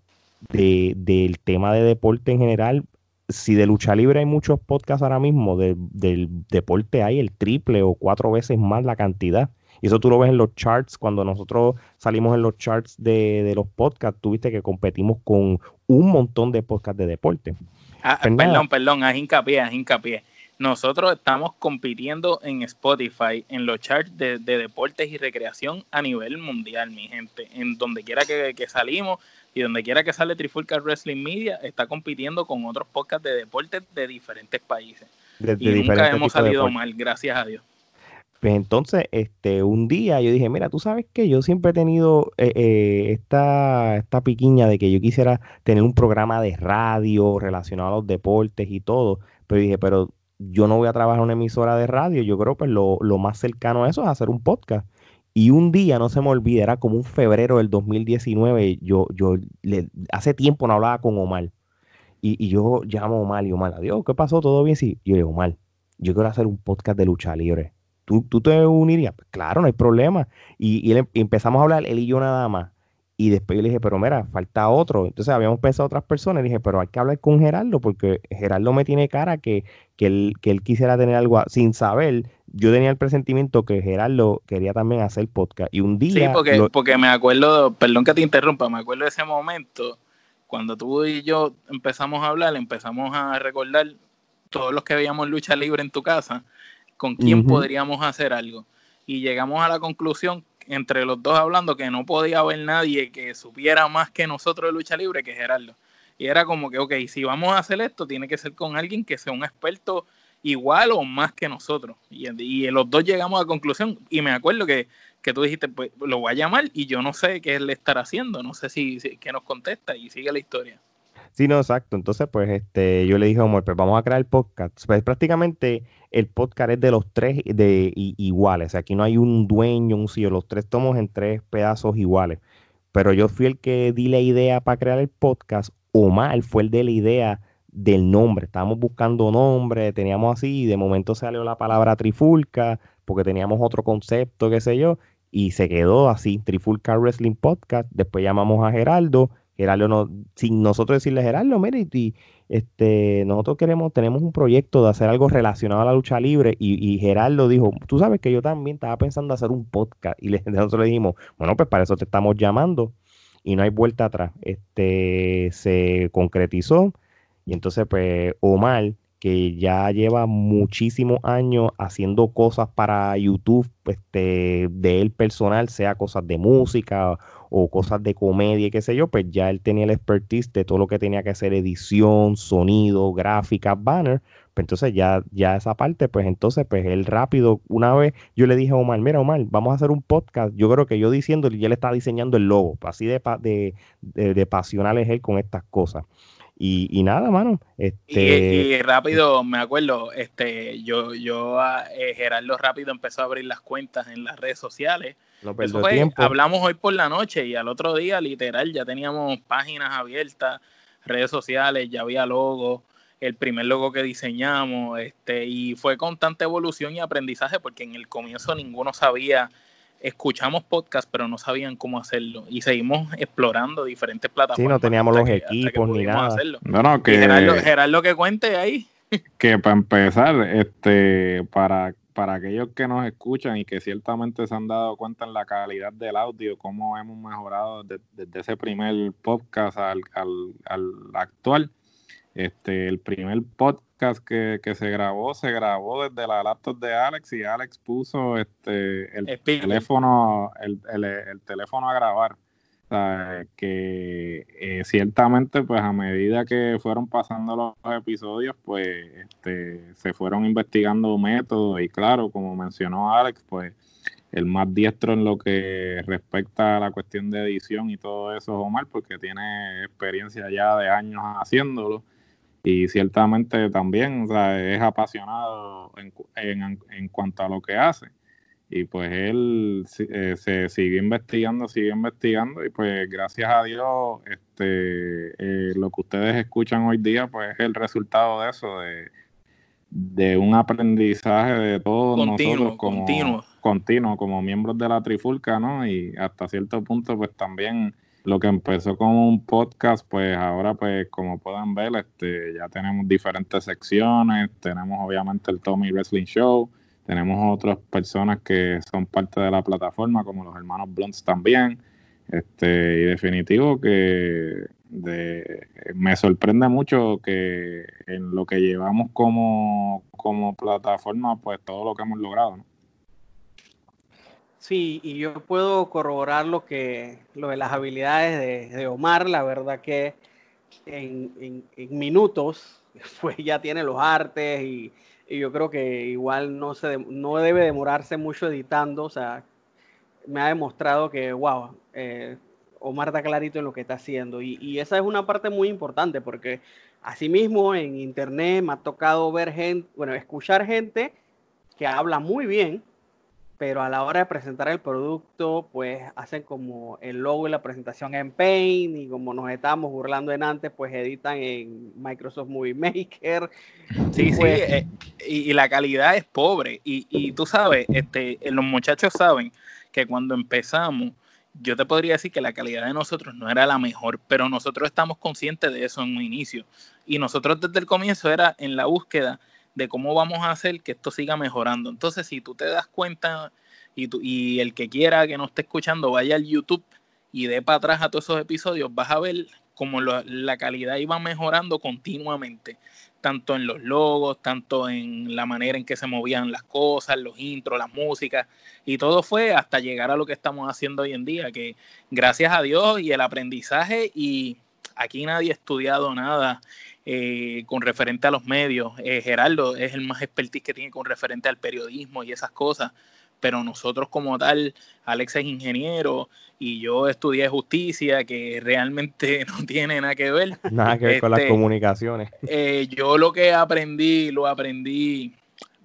del tema de deporte en general, si de lucha libre hay muchos podcasts ahora mismo, del deporte hay el triple o cuatro veces más la cantidad. Y eso tú lo ves en los charts, cuando nosotros salimos en los charts de, de los podcasts, tuviste que competimos con un montón de podcasts de deporte. Ah, pues perdón, perdón, haz hincapié, haz hincapié nosotros estamos compitiendo en Spotify, en los charts de, deportes y recreación a nivel mundial, mi gente. En donde quiera que, salimos y donde quiera que sale Trifulca Wrestling Media, está compitiendo con otros podcasts de deportes de diferentes países. y nunca hemos salido mal, gracias a Dios. Pues entonces, este, un día yo dije, mira, tú sabes que yo siempre he tenido eh, eh, esta, esta piquiña de que yo quisiera tener un programa de radio relacionado a los deportes y todo, pero dije, pero yo no voy a trabajar en una emisora de radio, yo creo que pues, lo, más cercano a eso es hacer un podcast. Y un día, no se me olvida, era como un febrero del 2019, yo, yo le, hace tiempo no hablaba con Omar. Y, yo llamo a Omar y Omar, adiós, ¿qué pasó? ¿Todo bien? Sí. yo le digo, Omar, yo quiero hacer un podcast de lucha libre. ¿Tú, tú te unirías? Claro, no hay problema. Y, y, empezamos a hablar, él y yo nada más. Y después yo le dije, pero mira, falta otro. Entonces habíamos pensado otras personas. Y dije, pero hay que hablar con Gerardo, porque Gerardo me tiene cara que, que, él, que él quisiera tener algo sin saber. Yo tenía el presentimiento que Gerardo quería también hacer podcast. Y un día. Sí, porque, porque me acuerdo, perdón que te interrumpa, me acuerdo de ese momento, cuando tú y yo empezamos a hablar, empezamos a recordar todos los que veíamos lucha libre en tu casa, con quién podríamos hacer algo. Y llegamos a la conclusión entre los dos hablando que no podía haber nadie que supiera más que nosotros de lucha libre que Gerardo. Y era como que, ok, si vamos a hacer esto, tiene que ser con alguien que sea un experto igual o más que nosotros. Y, y los dos llegamos a conclusión. Y me acuerdo que, que, tú dijiste, pues lo voy a llamar y yo no sé qué él estará haciendo, no sé si, si qué nos contesta y sigue la historia. Sí, no, exacto. Entonces, pues, este, yo le dije a Omar, pues vamos a crear el podcast. Pues prácticamente el podcast es de los tres de, iguales. aquí no hay un dueño, un CEO, los tres tomos en tres pedazos iguales. Pero yo fui el que di la idea para crear el podcast. Omar fue el de la idea del nombre. Estábamos buscando nombre, teníamos así, y de momento salió la palabra trifulca, porque teníamos otro concepto, qué sé yo, y se quedó así, Trifulca Wrestling Podcast. Después llamamos a Geraldo Gerardo, no, sin nosotros decirle, Gerardo, mire, y, este, nosotros queremos, tenemos un proyecto de hacer algo relacionado a la lucha libre, y, y Gerardo dijo, tú sabes que yo también estaba pensando hacer un podcast, y nosotros le dijimos, bueno, pues para eso te estamos llamando, y no hay vuelta atrás. Este, se concretizó, y entonces, pues, Omar, que ya lleva muchísimos años haciendo cosas para YouTube, este, de él personal, sea cosas de música o cosas de comedia y qué sé yo, pues ya él tenía el expertise de todo lo que tenía que hacer edición, sonido, gráfica, banner. Pues entonces ya, ya esa parte, pues entonces, pues él rápido, una vez yo le dije a Omar, mira Omar, vamos a hacer un podcast. Yo creo que yo diciendo, y él está diseñando el logo, así de, de, de, de pasional es él con estas cosas. Y, nada, mano. Este... Y, rápido, me acuerdo, este, yo, yo, eh, Gerardo rápido empezó a abrir las cuentas en las redes sociales. Tiempo. Hablamos hoy por la noche y al otro día, literal, ya teníamos páginas abiertas, redes sociales, ya había logo, el primer logo que diseñamos, este, y fue constante evolución y aprendizaje porque en el comienzo ninguno sabía escuchamos podcast, pero no sabían cómo hacerlo. Y seguimos explorando diferentes plataformas. Sí, no teníamos los equipos ni nada. Hacerlo. No, no, que... Gerardo, que cuente ahí. que para empezar, este, para, para aquellos que nos escuchan y que ciertamente se han dado cuenta en la calidad del audio, cómo hemos mejorado desde, ese primer podcast al, al, actual. Este, el primer podcast que, se grabó, se grabó desde la laptop de Alex y Alex puso este, el, teléfono, el, el teléfono a grabar que eh, ciertamente pues a medida que fueron pasando los episodios pues este, se fueron investigando métodos y claro como mencionó Alex pues el más diestro en lo que respecta a la cuestión de edición y todo eso es Omar porque tiene experiencia ya de años haciéndolo y ciertamente también es apasionado en, en, en cuanto a lo que hace y pues él eh, se siguió investigando, siguió investigando y pues gracias a Dios este eh, lo que ustedes escuchan hoy día pues es el resultado de eso, de, de un aprendizaje de todos nosotros como continuo. continuo como miembros de la Trifulca, ¿no? Y hasta cierto punto pues también lo que empezó como un podcast, pues ahora pues como pueden ver, este ya tenemos diferentes secciones, tenemos obviamente el Tommy Wrestling Show, tenemos otras personas que son parte de la plataforma, como los hermanos Blunts también. Este, y definitivo que me sorprende mucho que en lo que llevamos como, como plataforma, pues todo lo que hemos logrado. ¿no? Sí, y yo puedo corroborar lo que lo de las habilidades de, Omar, la verdad que en, en minutos, pues ya tiene los artes y, y yo creo que igual no, se, no debe demorarse mucho editando, o sea, me ha demostrado que, wow, eh, Omar está clarito en lo que está haciendo. Y, y, esa es una parte muy importante porque asimismo en internet me ha tocado ver gente, bueno, escuchar gente que habla muy bien, pero a la hora de presentar el producto, pues hacen como el logo y la presentación en Paint y como nos estábamos burlando en antes, pues editan en Microsoft Movie Maker. Sí, sí, pues eh, y, la calidad es pobre. Y, y tú sabes, este, los muchachos saben que cuando empezamos, yo te podría decir que la calidad de nosotros no era la mejor, pero nosotros estamos conscientes de eso en un inicio. Y nosotros desde el comienzo era en la búsqueda de cómo vamos a hacer que esto siga mejorando. Entonces, si tú te das cuenta y, tú, y el que quiera que no esté escuchando, vaya al YouTube y dé para atrás a todos esos episodios, vas a ver cómo la calidad iba mejorando continuamente, tanto en los logos, tanto en la manera en que se movían las cosas, los intros, las músicas, y todo fue hasta llegar a lo que estamos haciendo hoy en día, que gracias a Dios y el aprendizaje, y aquí nadie ha estudiado nada eh, con referente a los medios. Eh, Gerardo es el más expertise que tiene con referente al periodismo y esas cosas, pero nosotros como tal, Alex es ingeniero y yo estudié justicia, que realmente no tiene nada que ver. Nada que ver con las este, comunicaciones. Eh, yo lo que aprendí, lo aprendí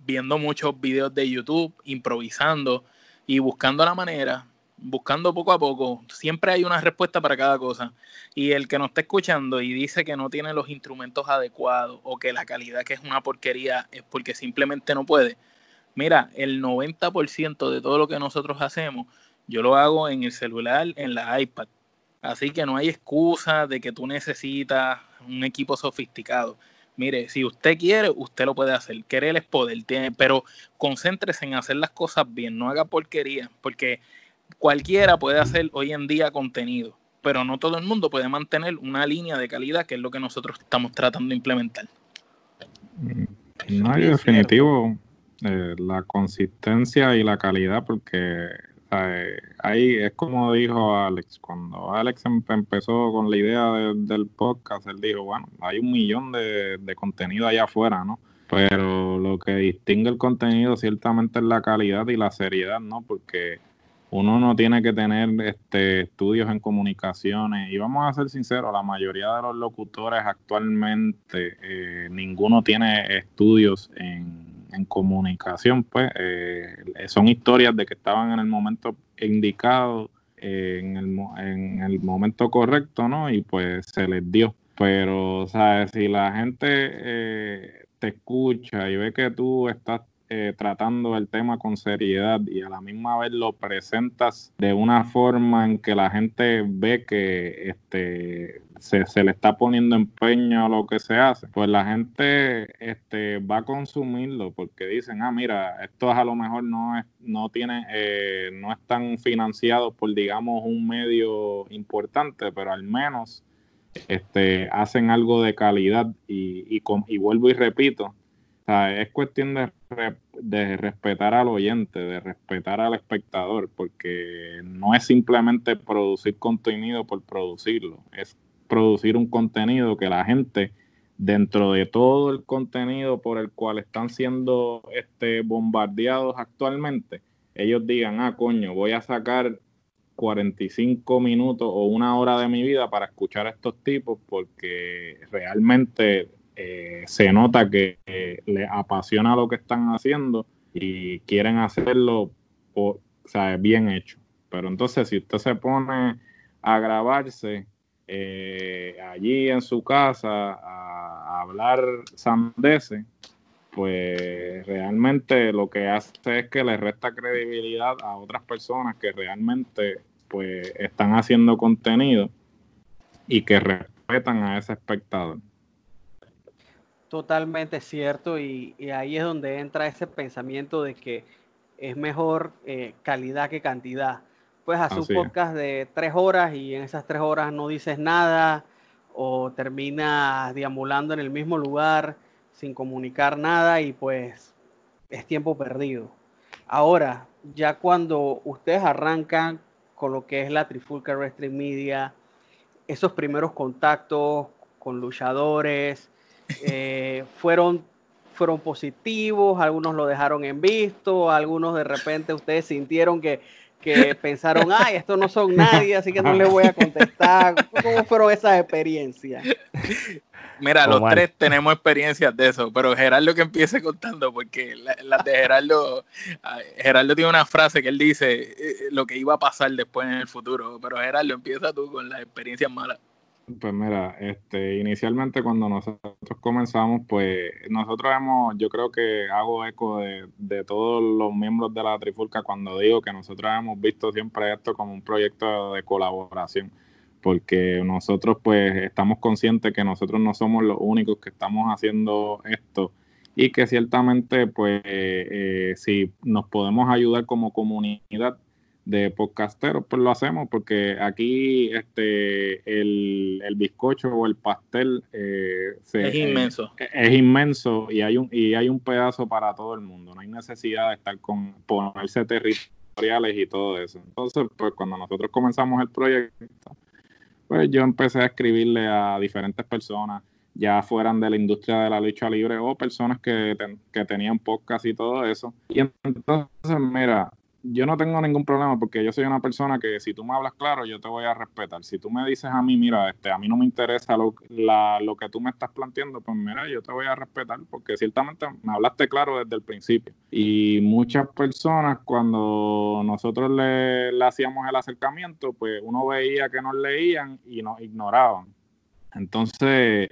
viendo muchos videos de YouTube, improvisando y buscando la manera buscando poco a poco. Siempre hay una respuesta para cada cosa. Y el que no está escuchando y dice que no tiene los instrumentos adecuados o que la calidad que es una porquería es porque simplemente no puede. Mira, el 90% de todo lo que nosotros hacemos, yo lo hago en el celular, en la iPad. Así que no hay excusa de que tú necesitas un equipo sofisticado. Mire, si usted quiere, usted lo puede hacer. Querer es poder, pero concéntrese en hacer las cosas bien, no haga porquería, porque cualquiera puede hacer hoy en día contenido, pero no todo el mundo puede mantener una línea de calidad que es lo que nosotros estamos tratando de implementar. Mm, no, hay definitivo, eh, la consistencia y la calidad, porque ahí es como dijo Alex, cuando Alex em, empezó con la idea del podcast, él dijo, bueno, hay un millón de, de contenido allá afuera, ¿no? Pero lo que distingue el contenido ciertamente es la calidad y la seriedad, ¿no? Porque uno no tiene que tener este, estudios en comunicaciones. Y vamos a ser sinceros, la mayoría de los locutores actualmente, eh, ninguno tiene estudios en, comunicación, pues eh, son historias de que estaban en el momento indicado, en, el, en el momento correcto, ¿no? Y pues se les dio. Pero, ¿sabes? Si la gente eh, te escucha y ve que tú estás eh, tratando el tema con seriedad y a la misma vez lo presentas de una forma en que la gente ve que este se, le está poniendo empeño a lo que se hace, pues la gente este, va a consumirlo porque dicen, ah, mira, esto a lo mejor no es, no tiene, eh, no están financiados por, digamos, un medio importante, pero al menos este, hacen algo de calidad y, y, y vuelvo y repito, es cuestión de, de, respetar al oyente, de respetar al espectador, porque no es simplemente producir contenido por producirlo, es producir un contenido que la gente, dentro de todo el contenido por el cual están siendo este, bombardeados actualmente, ellos digan, ah, coño, voy a sacar 45 minutos o una hora de mi vida para escuchar a estos tipos porque realmente eh, se nota que eh, les apasiona lo que están haciendo y quieren hacerlo o sea, bien hecho. Pero entonces si usted se pone a grabarse eh, allí en su casa a, hablar sandeces, pues realmente lo que hace es que le resta credibilidad a otras personas que realmente pues están haciendo contenido y que respetan a ese espectador. Totalmente cierto y, ahí es donde entra ese pensamiento de que es mejor eh, calidad que cantidad. Pues hacer un podcast de tres horas y en esas tres horas no dices nada o terminas deambulando en el mismo lugar sin comunicar nada y pues es tiempo perdido. Ahora, ya cuando ustedes arrancan con lo que es la Trifulca Wrestling Media, esos primeros contactos con luchadores, eh, fueron, fueron positivos, algunos lo dejaron en visto, algunos de repente ustedes sintieron que, que pensaron, ay, estos no son nadie, así que no les voy a contestar. ¿Cómo fueron esas experiencias? Mira, los tres tenemos experiencias de eso, pero Gerardo que empiece contando, porque las de Gerardo, Gerardo tiene una frase que él dice eh, lo que iba a pasar después en el futuro, pero Gerardo empieza tú con las experiencias malas. Pues mira, este, inicialmente cuando nosotros comenzamos, pues nosotros hemos, yo creo que hago eco de, de, todos los miembros de la Trifulca cuando digo que nosotros hemos visto siempre esto como un proyecto de colaboración, porque nosotros pues estamos conscientes que nosotros no somos los únicos que estamos haciendo esto y que ciertamente pues eh, si nos podemos ayudar como comunidad de podcasteros, pues lo hacemos porque aquí este el, el bizcocho o el pastel eh, es eh, inmenso. es inmenso y hay un y hay un pedazo para todo el mundo. No hay necesidad de estar con ponerse territoriales y todo eso. Entonces, pues cuando nosotros comenzamos el proyecto, pues yo empecé a escribirle a diferentes personas, ya fueran de la industria de la lucha libre o personas que, que tenían podcast y todo eso. Y entonces, mira, yo no tengo ningún problema porque yo soy una persona que si tú me hablas claro, yo te voy a respetar. Si tú me dices a mí, mira, este, a mí no me interesa lo, lo que tú me estás planteando, pues mira, yo te voy a respetar porque ciertamente me hablaste claro desde el principio. Y muchas personas cuando nosotros le, le hacíamos el acercamiento, pues uno veía que nos leían y nos ignoraban. Entonces,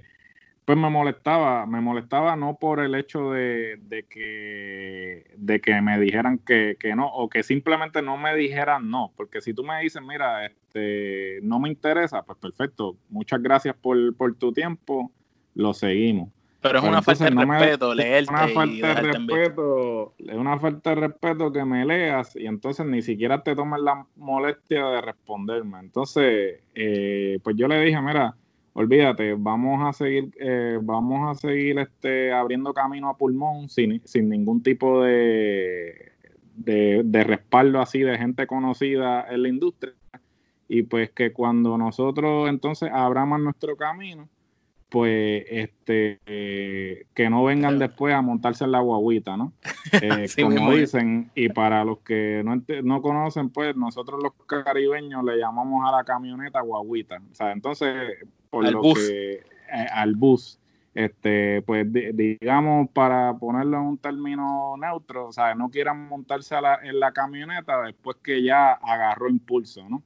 pues me molestaba, me molestaba no por el hecho de, que, de que me dijeran que, no, o que simplemente no me dijeran no, porque si tú me dices, mira, este, no me interesa, pues perfecto, muchas gracias por, tu tiempo, lo seguimos. Pero es una falta de respeto leerte una falta de respeto, es una falta de respeto que me leas y entonces ni siquiera te tomes la molestia de responderme. Entonces, eh, pues yo le dije, mira, olvídate, vamos a seguir, eh, vamos a seguir este, abriendo camino a pulmón sin, sin ningún tipo de, de, respaldo así de gente conocida en la industria. Y pues que cuando nosotros entonces abramos nuestro camino, pues este que no vengan después a montarse en la guaguita, ¿no? Eh, como dicen, y para los que no, no conocen, pues nosotros los caribeños le llamamos a la camioneta guaguita. O sea, entonces por al lo bus. que eh, al bus. Este, pues digamos, para ponerlo en un término neutro, o sea, no quieran montarse en la camioneta después que ya agarró impulso, ¿no?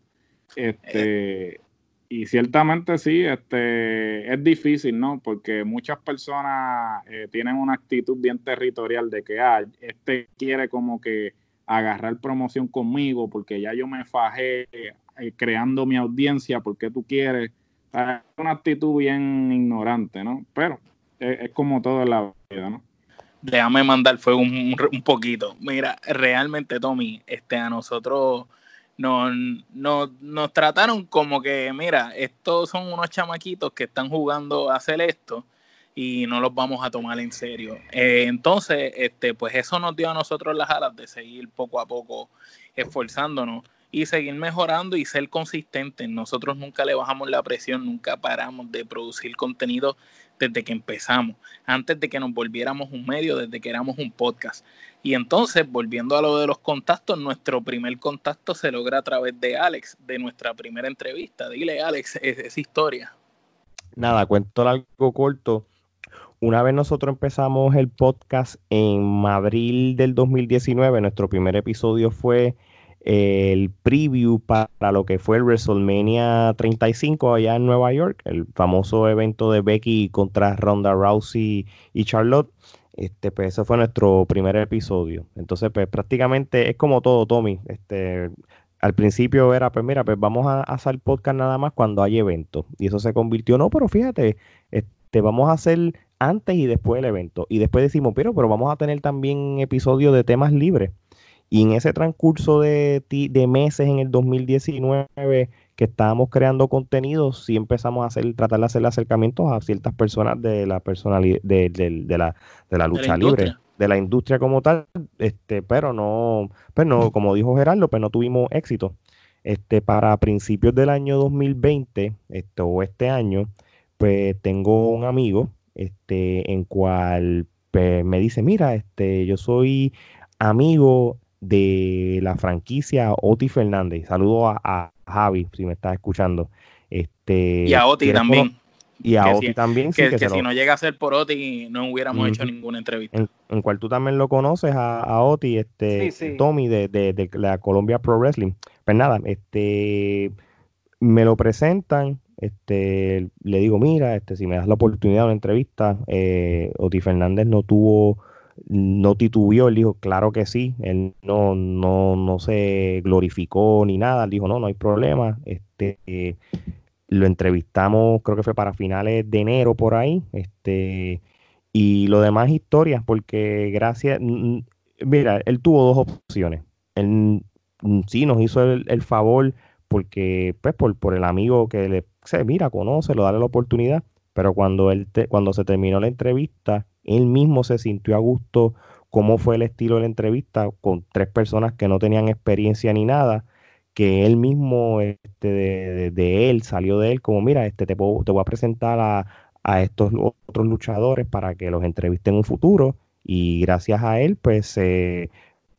Este, y ciertamente sí, este, es difícil, ¿no? Porque muchas personas eh, tienen una actitud bien territorial de que, ah, este quiere como que agarrar promoción conmigo porque ya yo me fajé eh, creando mi audiencia, porque tú quieres Una actitud bien ignorante, ¿no? Pero es, como todo en la vida, ¿no? Déjame mandar fuego un, poquito. Mira, realmente, Tommy, este, a nosotros nos, nos, trataron como que, mira, estos son unos chamaquitos que están jugando a hacer esto y no los vamos a tomar en serio. Eh, entonces, este, pues eso nos dio a nosotros las alas de seguir poco a poco esforzándonos y seguir mejorando y ser consistentes. Nosotros nunca le bajamos la presión, nunca paramos de producir contenido desde que empezamos, antes de que nos volviéramos un medio, desde que éramos un podcast. Y entonces, volviendo a lo de los contactos, nuestro primer contacto se logra a través de Alex, de nuestra primera entrevista. Dile, Alex, esa historia. Nada, cuento algo corto. Una vez nosotros empezamos el podcast en abril del 2019, nuestro primer episodio fue el preview para lo que fue el WrestleMania 35 allá en Nueva York, el famoso evento de Becky contra Ronda Rousey y Charlotte. Este, pues ese fue nuestro primer episodio. Entonces, pues prácticamente es como todo, Tommy. Este, al principio era, pues mira, pues vamos a, hacer podcast nada más cuando hay eventos. Y eso se convirtió, no, pero fíjate, este, vamos a hacer antes y después del evento. Y después decimos, pero, pero vamos a tener también episodios de temas libres. Y en ese transcurso de, de meses en el 2019 que estábamos creando contenido, sí empezamos a hacer, tratar de hacer acercamientos a ciertas personas de la personalidad, de, la, de la lucha libre, de la industria como tal, este, pero no, pues no, como dijo Gerardo, pues no tuvimos éxito. Este, para principios del año 2020, este, o este año, pues tengo un amigo, este, en cual pues, me dice, mira, este, yo soy amigo de la franquicia Oti Fernández. Saludo a, Javi, si me estás escuchando. Este, y a Oti también. Y a Oti también. Que, si no llega a ser por Oti, no hubiéramos hecho ninguna entrevista. En, cual tú también lo conoces a, Oti, este, Tommy de, de, la Colombia Pro Wrestling. Pues nada, este, me lo presentan, este, le digo, mira, este, si me das la oportunidad de una entrevista, eh, Oti Fernández no tuvo no titubió, él dijo, claro que sí, él no, no, no se glorificó ni nada, él dijo, no, no hay problema, este, lo entrevistamos, creo que fue para finales de enero por ahí, este, y lo demás historias, porque gracias, mira, él tuvo dos opciones, él sí nos hizo el, favor, porque, pues, por, por el amigo que le, se mira, conoce, lo dale la oportunidad, pero cuando él cuando se terminó la entrevista, él mismo se sintió a gusto cómo fue el estilo de la entrevista con tres personas que no tenían experiencia ni nada, que él mismo este, de, él salió de él como, mira, este, te, te voy a presentar a, estos otros luchadores para que los entrevisten en un futuro y gracias a él pues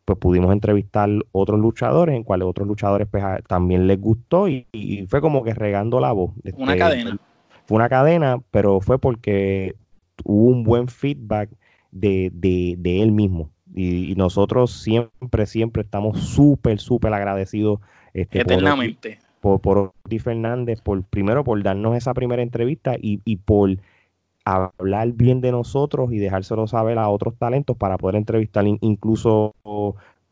pues pudimos entrevistar otros luchadores en cuales otros luchadores pues, también les gustó y, fue como que regando la voz. una este, cadena. Fue una cadena, pero fue porque hubo un buen feedback de, de, él mismo. Y, nosotros siempre, siempre estamos súper, súper agradecidos. Este, Eternamente. Por, por, Oti Fernández, por, primero por darnos esa primera entrevista y, y por hablar bien de nosotros y dejárselo saber a otros talentos para poder entrevistar incluso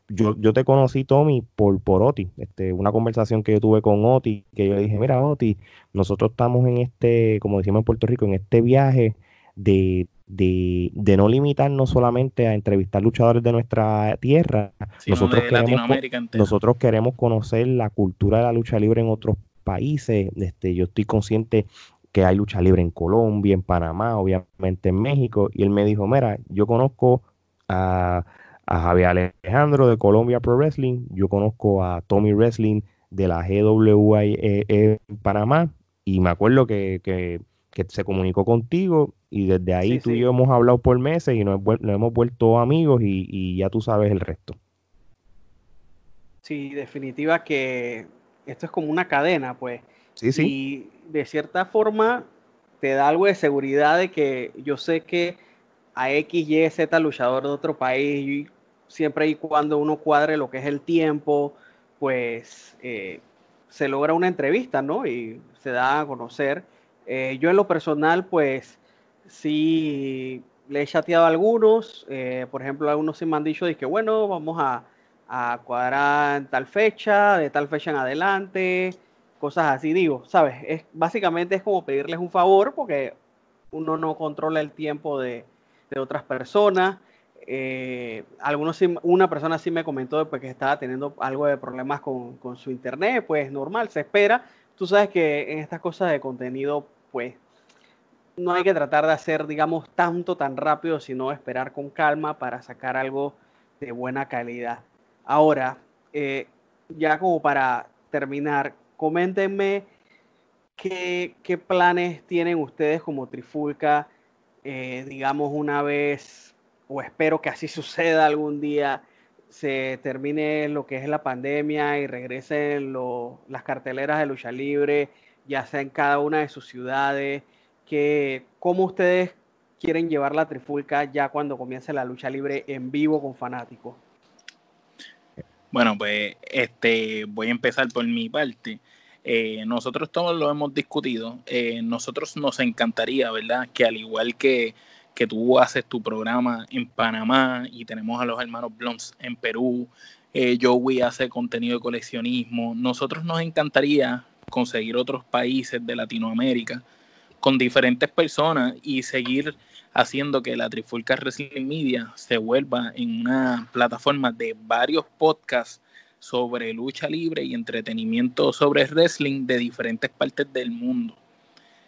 yo, yo te conocí, Tommy, por, por Oti, este, una conversación que yo tuve con Oti, que yo le dije, mira, Oti, nosotros estamos en este, como decimos en Puerto Rico, en este viaje de, de, de, no limitarnos solamente a entrevistar luchadores de nuestra tierra. nosotros, queremos, nosotros queremos conocer la cultura de la lucha libre en otros países. Este, yo estoy consciente que hay lucha libre en Colombia, en Panamá, obviamente en México. Y él me dijo, mira, yo conozco a, a Javier Alejandro de Colombia Pro Wrestling, yo conozco a Tommy Wrestling de la GWI en Panamá. Y me acuerdo que, que que se comunicó contigo y desde ahí tú y yo hemos hablado por meses y nos, hemos vuelto amigos y, ya tú sabes el resto. Sí, definitiva que esto es como una cadena, pues. Sí, sí. Y de cierta forma te da algo de seguridad de que yo sé que a X, Y, Z luchador de otro país, siempre y cuando uno cuadre lo que es el tiempo, pues eh, se logra una entrevista, ¿no? Y se da a conocer eh, yo en lo personal, pues sí le he chateado a algunos, eh, por ejemplo, algunos sí me han dicho de que bueno, vamos a, cuadrar tal fecha, de tal fecha en adelante, cosas así. Digo, ¿sabes? Es, básicamente es como pedirles un favor porque uno no controla el tiempo de, otras personas. Eh, algunos una persona sí me comentó pues, que estaba teniendo algo de problemas con, con, su internet, pues normal, se espera. Tú sabes que en estas cosas de contenido, pues no hay que tratar de hacer, digamos, tanto tan rápido, sino esperar con calma para sacar algo de buena calidad. Ahora, eh, ya como para terminar, coméntenme qué, planes tienen ustedes como Trifulca, eh, digamos, una vez, o espero que así suceda algún día, se termine lo que es la pandemia y regresen las carteleras de lucha libre, ya sea en cada una de sus ciudades, que cómo ustedes quieren llevar la trifulca ya cuando comience la lucha libre en vivo con fanáticos. Bueno, pues este voy a empezar por mi parte. Eh, nosotros todos lo hemos discutido. Eh, nosotros nos encantaría, ¿verdad? Que al igual que, que tú haces tu programa en Panamá y tenemos a los hermanos Blondes en Perú, eh, Joey hace contenido de coleccionismo, nosotros nos encantaría conseguir otros países de Latinoamérica con diferentes personas y seguir haciendo que la Trifulca Wrestling Media se vuelva en una plataforma de varios podcasts sobre lucha libre y entretenimiento sobre wrestling de diferentes partes del mundo.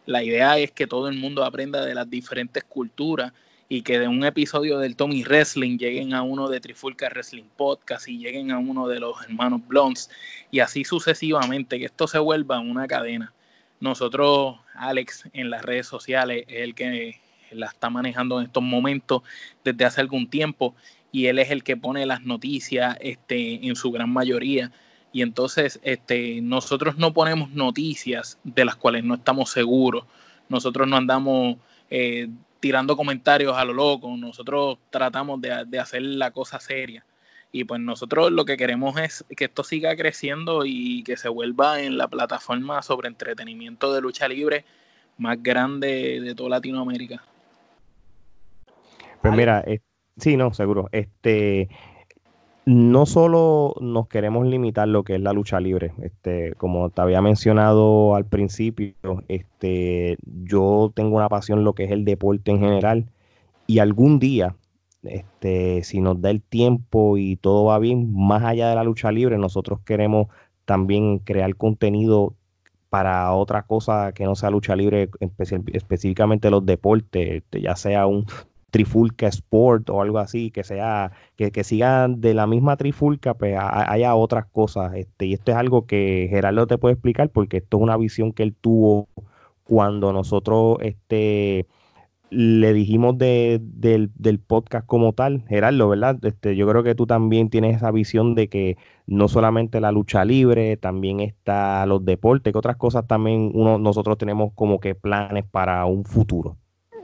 La idea es que todo el mundo aprenda de las diferentes culturas y que de un episodio del Tommy Wrestling lleguen a uno de Trifulca Wrestling Podcast y lleguen a uno de los hermanos Blondes y así sucesivamente, que esto se vuelva una cadena. Nosotros, Alex, en las redes sociales, es el que la está manejando en estos momentos desde hace algún tiempo y él es el que pone las noticias este, en su gran mayoría. Y entonces este, nosotros no ponemos noticias de las cuales no estamos seguros. Nosotros no andamos eh, tirando comentarios a lo loco. Nosotros tratamos de, de hacer la cosa seria. Y pues nosotros lo que queremos es que esto siga creciendo y que se vuelva en la plataforma sobre entretenimiento de lucha libre más grande de toda Latinoamérica. Pues mira, sí, no, seguro. Este, no solo nos queremos limitar lo que es la lucha libre, este, como te había mencionado al principio, este, yo tengo una pasión lo que es el deporte en general y algún día este, si nos da el tiempo y todo va bien, más allá de la lucha libre, nosotros queremos también crear contenido para otra cosa que no sea lucha libre, específicamente los deportes, este, ya sea un trifulca sport o algo así, que sea, que, que siga de la misma trifulca, pues haya otras cosas. Este, y esto es algo que Gerardo te puede explicar porque esto es una visión que él tuvo cuando nosotros este, le dijimos de, del, del, podcast como tal, Gerardo, ¿verdad? Este, yo creo que tú también tienes esa visión de que no solamente la lucha libre, también está los deportes, que otras cosas también uno, nosotros tenemos como que planes para un futuro.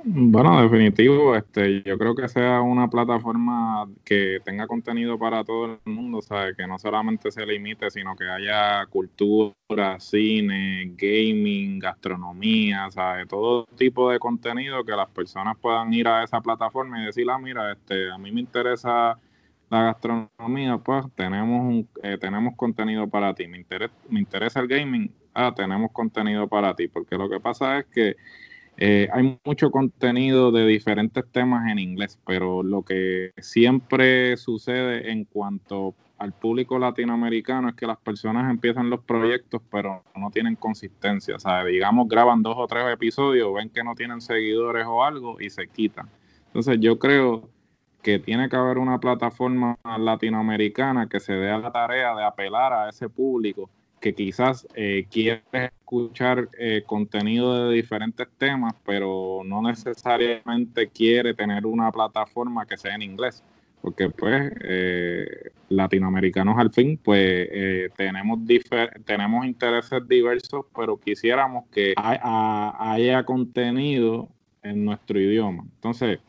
Bueno, definitivo, este, yo creo que sea una plataforma que tenga contenido para todo el mundo, ¿sabes? que no solamente se limite, sino que haya cultura, cine, gaming, gastronomía, ¿sabes? todo tipo de contenido que las personas puedan ir a esa plataforma y decir, ah, mira, este, a mí me interesa la gastronomía, pues tenemos un, eh, tenemos contenido para ti. Me interesa, me interesa el gaming, ah, tenemos contenido para ti, porque lo que pasa es que eh, hay mucho contenido de diferentes temas en inglés, pero lo que siempre sucede en cuanto al público latinoamericano es que las personas empiezan los proyectos, pero no tienen consistencia. O sea, digamos, graban dos o tres episodios, ven que no tienen seguidores o algo y se quitan. Entonces, yo creo que tiene que haber una plataforma latinoamericana que se dé a la tarea de apelar a ese público que quizás eh, quiere escuchar eh, contenido de diferentes temas, pero no necesariamente quiere tener una plataforma que sea en inglés, porque pues eh, latinoamericanos al fin, pues eh, tenemos, tenemos intereses diversos, pero quisiéramos que haya contenido en nuestro idioma. Entonces,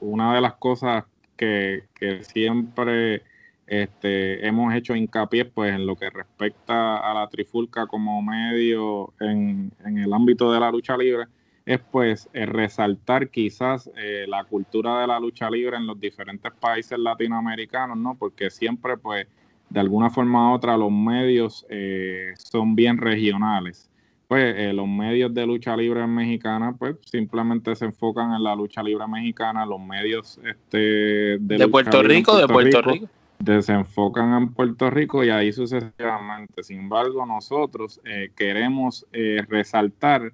una de las cosas que, que siempre este, hemos hecho hincapié pues en lo que respecta a la trifulca como medio en, el ámbito de la lucha libre es pues eh, resaltar quizás eh, la cultura de la lucha libre en los diferentes países latinoamericanos, ¿no? Porque siempre pues de alguna forma u otra los medios eh, son bien regionales. Pues eh, los medios de lucha libre mexicana, pues simplemente se enfocan en la lucha libre mexicana, los medios este, de, Puerto Rico, de Puerto Rico, desenfocan en Puerto Rico y ahí sucesivamente. Sin embargo, nosotros eh, queremos resaltar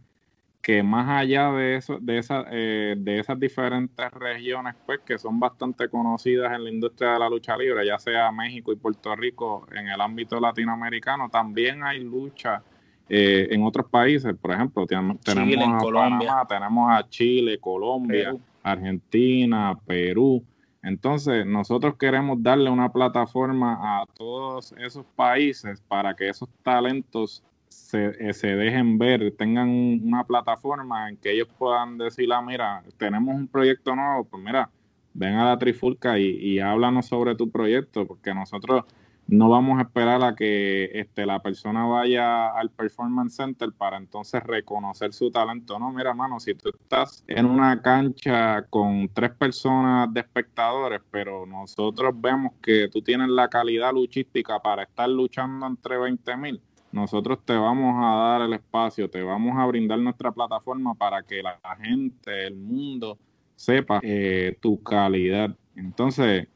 que más allá de eso, de, esa, eh, de esas diferentes regiones, pues que son bastante conocidas en la industria de la lucha libre, ya sea México y Puerto Rico en el ámbito latinoamericano, también hay lucha eh, en otros países, por ejemplo, tenemos a Panamá, tenemos a Chile, Colombia, Argentina, Perú. Entonces, nosotros queremos darle una plataforma a todos esos países para que esos talentos se, eh, se, dejen ver, tengan una plataforma en que ellos puedan decir, ah, mira, tenemos un proyecto nuevo, pues mira, ven a la Trifulca y, y háblanos sobre tu proyecto, porque nosotros no vamos a esperar a que este, la persona vaya al Performance Center para entonces reconocer su talento. No, mira, mano, si tú estás en una cancha con tres personas de espectadores, pero nosotros vemos que tú tienes la calidad luchística para estar luchando entre 20 mil, nosotros te vamos a dar el espacio, te vamos a brindar nuestra plataforma para que la gente, el mundo, sepa eh, tu calidad. Entonces,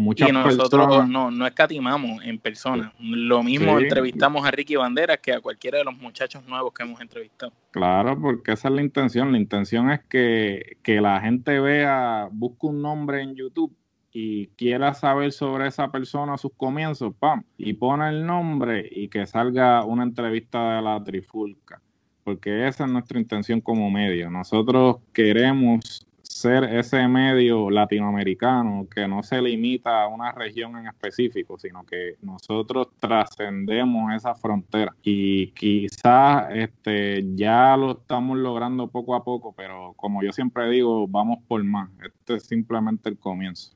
muchas y nosotros no, no escatimamos en persona. Lo mismo entrevistamos a Ricky Banderas que a cualquiera de los muchachos nuevos que hemos entrevistado. Claro, porque esa es la intención. La intención es que, que la gente vea, busque un nombre en YouTube y quiera saber sobre esa persona, sus comienzos, pam, y pone el nombre y que salga una entrevista de la Trifulca, porque esa es nuestra intención como medio. Nosotros queremos ser ese medio latinoamericano que no se limita a una región en específico, sino que nosotros trascendemos esa frontera y quizás este, ya lo estamos logrando poco a poco, pero como yo siempre digo, vamos por más. Este es simplemente el comienzo.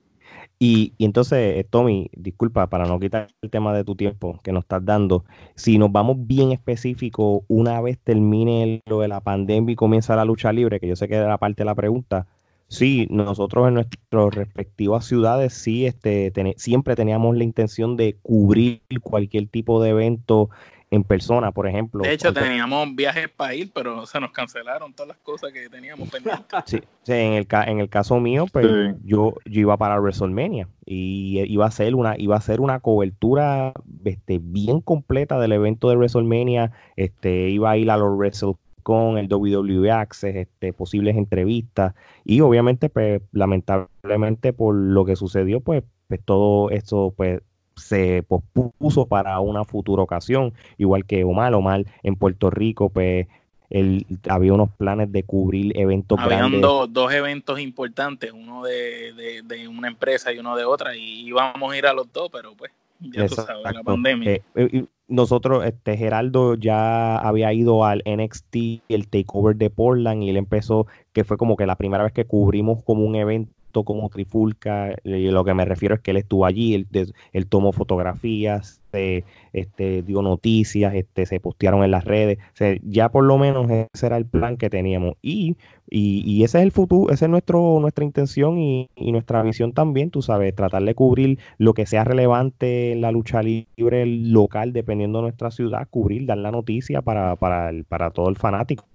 Y, entonces, eh, Tommy, disculpa, para no quitar el tema de tu tiempo que nos estás dando, si nos vamos bien específico, una vez termine lo de la pandemia y comienza la lucha libre, que yo sé que era parte de la pregunta, sí, nosotros en nuestras respectivas ciudades sí, este, siempre teníamos la intención de cubrir cualquier tipo de evento en persona, por ejemplo. De hecho, teníamos viajes para ir, pero se nos cancelaron todas las cosas que teníamos pendientes. Sí, en, el, en el caso mío, pues yo, yo iba para WrestleMania y iba a ser una, iba a ser una cobertura este, bien completa del evento de WrestleMania. Este, iba a ir a los Wrestle con el WWE Access, este, posibles entrevistas. Y obviamente, pues lamentablemente por lo que sucedió, pues, pues todo esto pues se pospuso para una futura ocasión, igual que Omar, Omar en Puerto Rico, pues él, había unos planes de cubrir eventos Habían dos eventos importantes, uno de, de, una empresa y uno de otra, y íbamos a ir a los dos, pero pues ya tú sabes, la pandemia. Eh, eh, nosotros, este Geraldo ya había ido al NXT, el takeover de Portland, y él empezó, que fue como que la primera vez que cubrimos como un evento como Trifulca, y lo que me refiero es que él estuvo allí, él, tomó fotografías, este, dio noticias, este, se postearon en las redes, ya por lo menos ese era el plan que teníamos. Y, y, ese es el futuro, esa es nuestro, nuestra intención y, nuestra visión también, tú sabes, tratar de cubrir lo que sea relevante en la lucha libre local, dependiendo de nuestra ciudad, cubrir, dar la noticia para, para, para todo el fanático.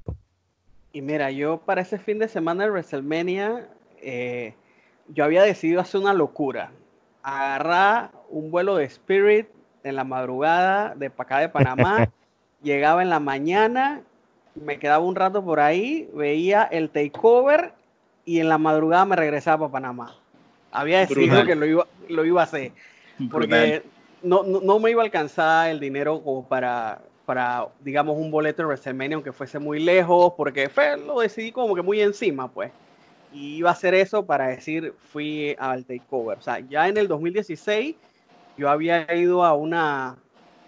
Y mira, yo para ese fin de semana de WrestleMania, eh, yo había decidido hacer una locura. Agarrar un vuelo de Spirit en la madrugada de acá de Panamá. llegaba en la mañana, me quedaba un rato por ahí, veía el takeover y en la madrugada me regresaba para Panamá. Había decidido que lo iba, lo iba a hacer. Porque no, no, me iba a alcanzar el dinero como para, para, digamos, un boleto de WrestleMania, aunque fuese muy lejos, porque fue, lo decidí como que muy encima, pues y iba a hacer eso para decir fui al takeover. O sea, ya en el 2016 yo había ido a una,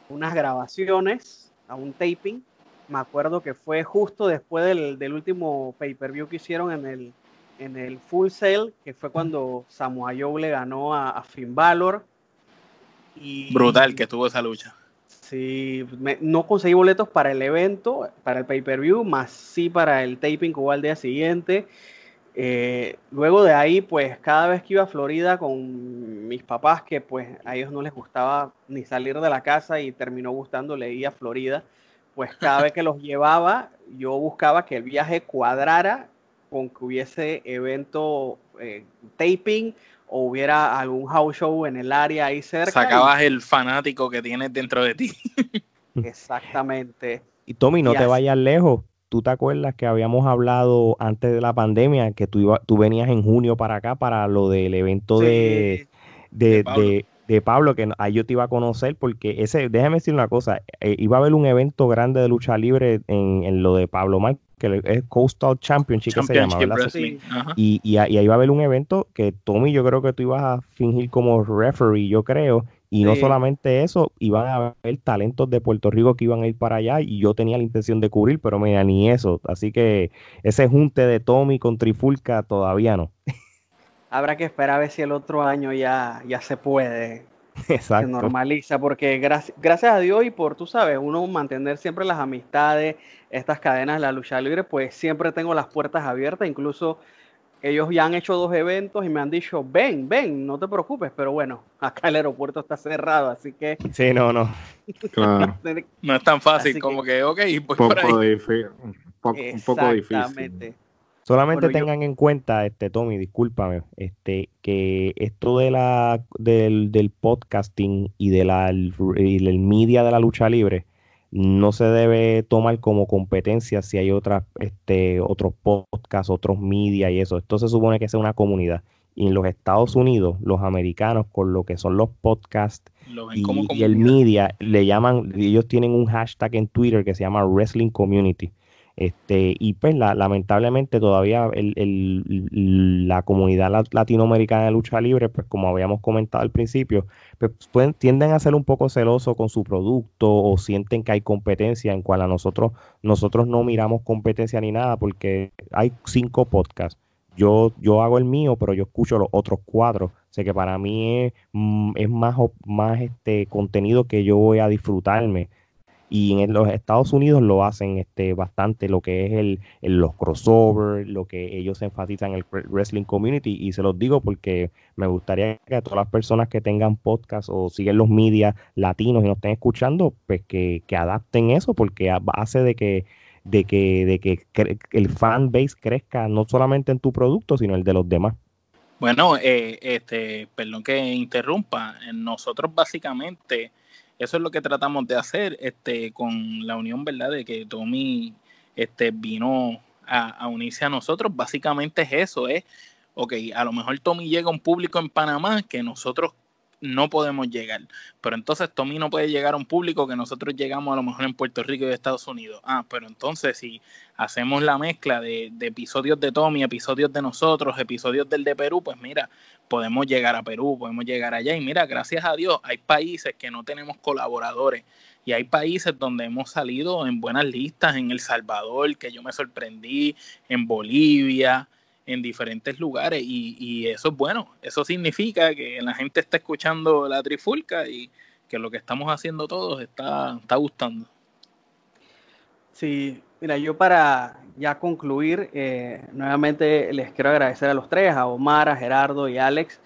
unas grabaciones, a un taping. Me acuerdo que fue justo después del, del último pay-per-view que hicieron en el, en el Full Sail, que fue cuando Samoa Joe le ganó a, Finn Balor. Y, Brutal que tuvo esa lucha. Sí, no conseguí boletos para el evento, para el pay-per-view, más sí para el taping que hubo al día siguiente. Eh, luego de ahí, pues cada vez que iba a Florida con mis papás, que pues a ellos no les gustaba ni salir de la casa y terminó gustándole ir a Florida, pues cada vez que los llevaba, yo buscaba que el viaje cuadrara con que hubiese evento eh, taping o hubiera algún house show en el área ahí cerca. Sacabas el fanático que tienes dentro de ti. Exactamente. Y Tommy, no te vayas lejos. ¿Tú te acuerdas que habíamos hablado antes de la pandemia que tú, iba, tú venías en junio para acá para lo del evento de, de, Pablo. que ahí yo te iba a conocer porque ese, déjame decir una cosa, eh, iba a haber un evento grande de lucha libre en, en lo de Pablo Mar que es Coastal Championship, que se llama, Y, y, ahí va a haber un evento que Tommy, yo creo que tú ibas a fingir como referee, yo creo, y no solamente eso, iban a haber talentos de Puerto Rico que iban a ir para allá y yo tenía la intención de cubrir, pero mira, ni eso. Así que ese junte de Tommy con Trifulca todavía no. Habrá que esperar a ver si el otro año ya, ya se puede. Exacto. Se normaliza, porque gracias, gracias a Dios y por, tú sabes, uno mantener siempre las amistades, estas cadenas de la lucha libre, pues siempre tengo las puertas abiertas, incluso ellos ya han hecho dos eventos y me han dicho, ven, ven, no te preocupes, pero bueno, acá el aeropuerto está cerrado, así que... Sí, no, no. Claro. no es tan fácil como que, ok, pues poco por ahí. Difícil, un, poco, difícil. Solamente tengan en cuenta, este Tommy, discúlpame, este, que esto de la, del, del podcasting y, de la, y del media de la lucha libre, no se debe tomar como competencia si hay otras, este, otros podcasts, otros media y eso. Esto se supone que es una comunidad. Y en los Estados Unidos, los americanos, con lo que son los podcasts y, y, el media, le llaman, ellos tienen un hashtag en Twitter que se llama Wrestling Community. Este, y pues lamentablemente todavía la comunidad latinoamericana de lucha libre, pues como habíamos comentado al principio, pues pueden, tienden a ser un poco celosos con su producto o sienten que hay competencia en cual a nosotros, nosotros no miramos competencia ni nada porque hay cinco podcasts. Yo, yo hago el mío, pero yo escucho los otros cuatro. sé que para mí es, mm, es más, más este contenido que yo voy a disfrutarme y en los Estados Unidos lo hacen este, bastante, lo que es el, los crossover, lo que ellos enfatizan en el wrestling community. Y se los digo porque me gustaría que todas las personas que tengan podcast o siguen los medios latinos y nos estén escuchando, pues que, adapten eso, porque hace de que de que, de que el fan base crezca no solamente en tu producto, sino el de los demás. Bueno, eh, este, perdón que interrumpa, nosotros básicamente eso es lo que tratamos de hacer este, con la unión, ¿verdad? De que Tommy este, vino a, unirse a nosotros. Básicamente es eso, es, ok, a lo mejor Tommy llega a un público en Panamá que nosotros no podemos llegar. Pero entonces Tommy no puede llegar a un público que nosotros llegamos a lo mejor en Puerto Rico y Estados Unidos. Ah, pero entonces si hacemos la mezcla de, episodios de Tommy, episodios de nosotros, episodios del de Perú, pues mira, podemos llegar a Perú, podemos llegar allá. Y mira, gracias a Dios, hay países que no tenemos colaboradores. Y hay países donde hemos salido en buenas listas, en El Salvador, que yo me sorprendí, en Bolivia, en diferentes lugares y, eso es bueno. Eso significa que la gente está escuchando la trifulca y que lo que estamos haciendo todos está, está gustando. Sí, mira, yo para ya concluir, eh, nuevamente les quiero agradecer a los tres, a Omar, a Gerardo y Alex,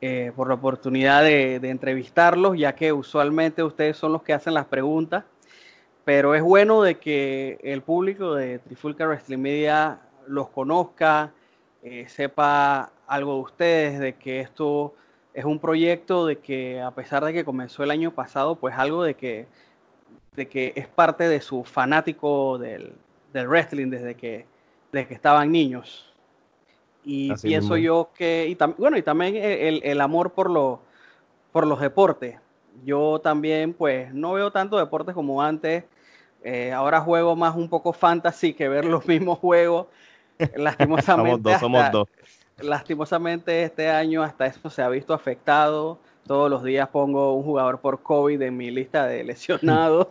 eh, por la oportunidad de, de, entrevistarlos, ya que usualmente ustedes son los que hacen las preguntas, pero es bueno de que el público de Trifulca Wrestling Media los conozca, eh, sepa algo de ustedes, de que esto es un proyecto de que a pesar de que comenzó el año pasado, pues algo de que, de que es parte de su fanático del, wrestling desde que, desde que estaban niños. Y pienso yo que, y bueno, y también el, amor por, lo, por los deportes. Yo también, pues, no veo tanto deportes como antes. Eh, ahora juego más un poco fantasy que ver los mismos juegos. Lastimosamente, somos dos, Lastimosamente este año hasta eso se ha visto afectado. Todos los días pongo un jugador por COVID en mi lista de lesionados.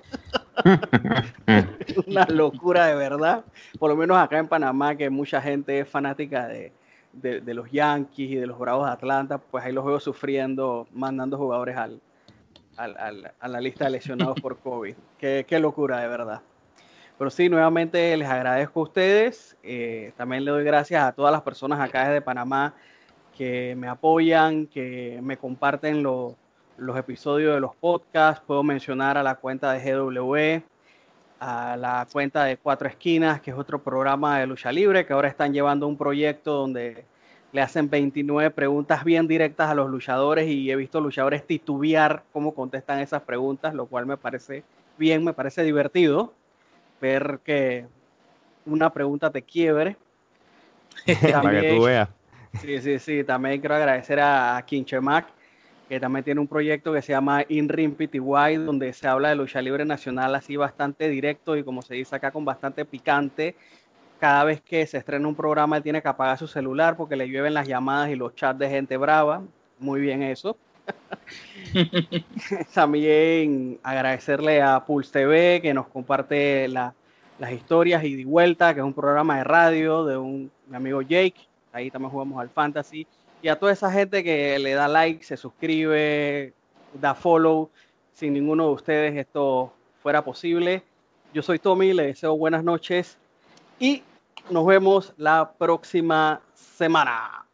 Una locura de verdad. Por lo menos acá en Panamá, que mucha gente es fanática de, los Yankees y de los Bravos de Atlanta, pues ahí los veo sufriendo, mandando jugadores al, a la lista de lesionados por COVID. Qué, qué locura de verdad. Pero sí, nuevamente les agradezco a ustedes. Eh, también le doy gracias a todas las personas acá desde Panamá que me apoyan, que me comparten los episodios de los podcasts. Puedo mencionar a la cuenta de GW, a la cuenta de Cuatro Esquinas, que es otro programa de lucha libre, que ahora están llevando un proyecto donde le hacen 29 preguntas bien directas a los luchadores y he visto luchadores titubear cómo contestan esas preguntas, lo cual me parece bien, me parece divertido ver que una pregunta te quiebre. Para que tú veas. Sí, sí, sí. También quiero agradecer a Kinchemac, que también tiene un proyecto que se llama In Ring PTY, donde se habla de lucha libre nacional así bastante directo y como se dice acá con bastante picante. Cada vez que se estrena un programa, él tiene que apagar su celular porque le llueven las llamadas y los chats de gente brava. Muy bien eso. También agradecerle a Pulse TV que nos comparte las historias y de vuelta, que es un programa de radio de un mi amigo Jake. Ahí también jugamos al fantasy. Y a toda esa gente que le da like, se suscribe, da follow. Sin ninguno de ustedes esto fuera posible. Yo soy Tommy, le deseo buenas noches y nos vemos la próxima semana.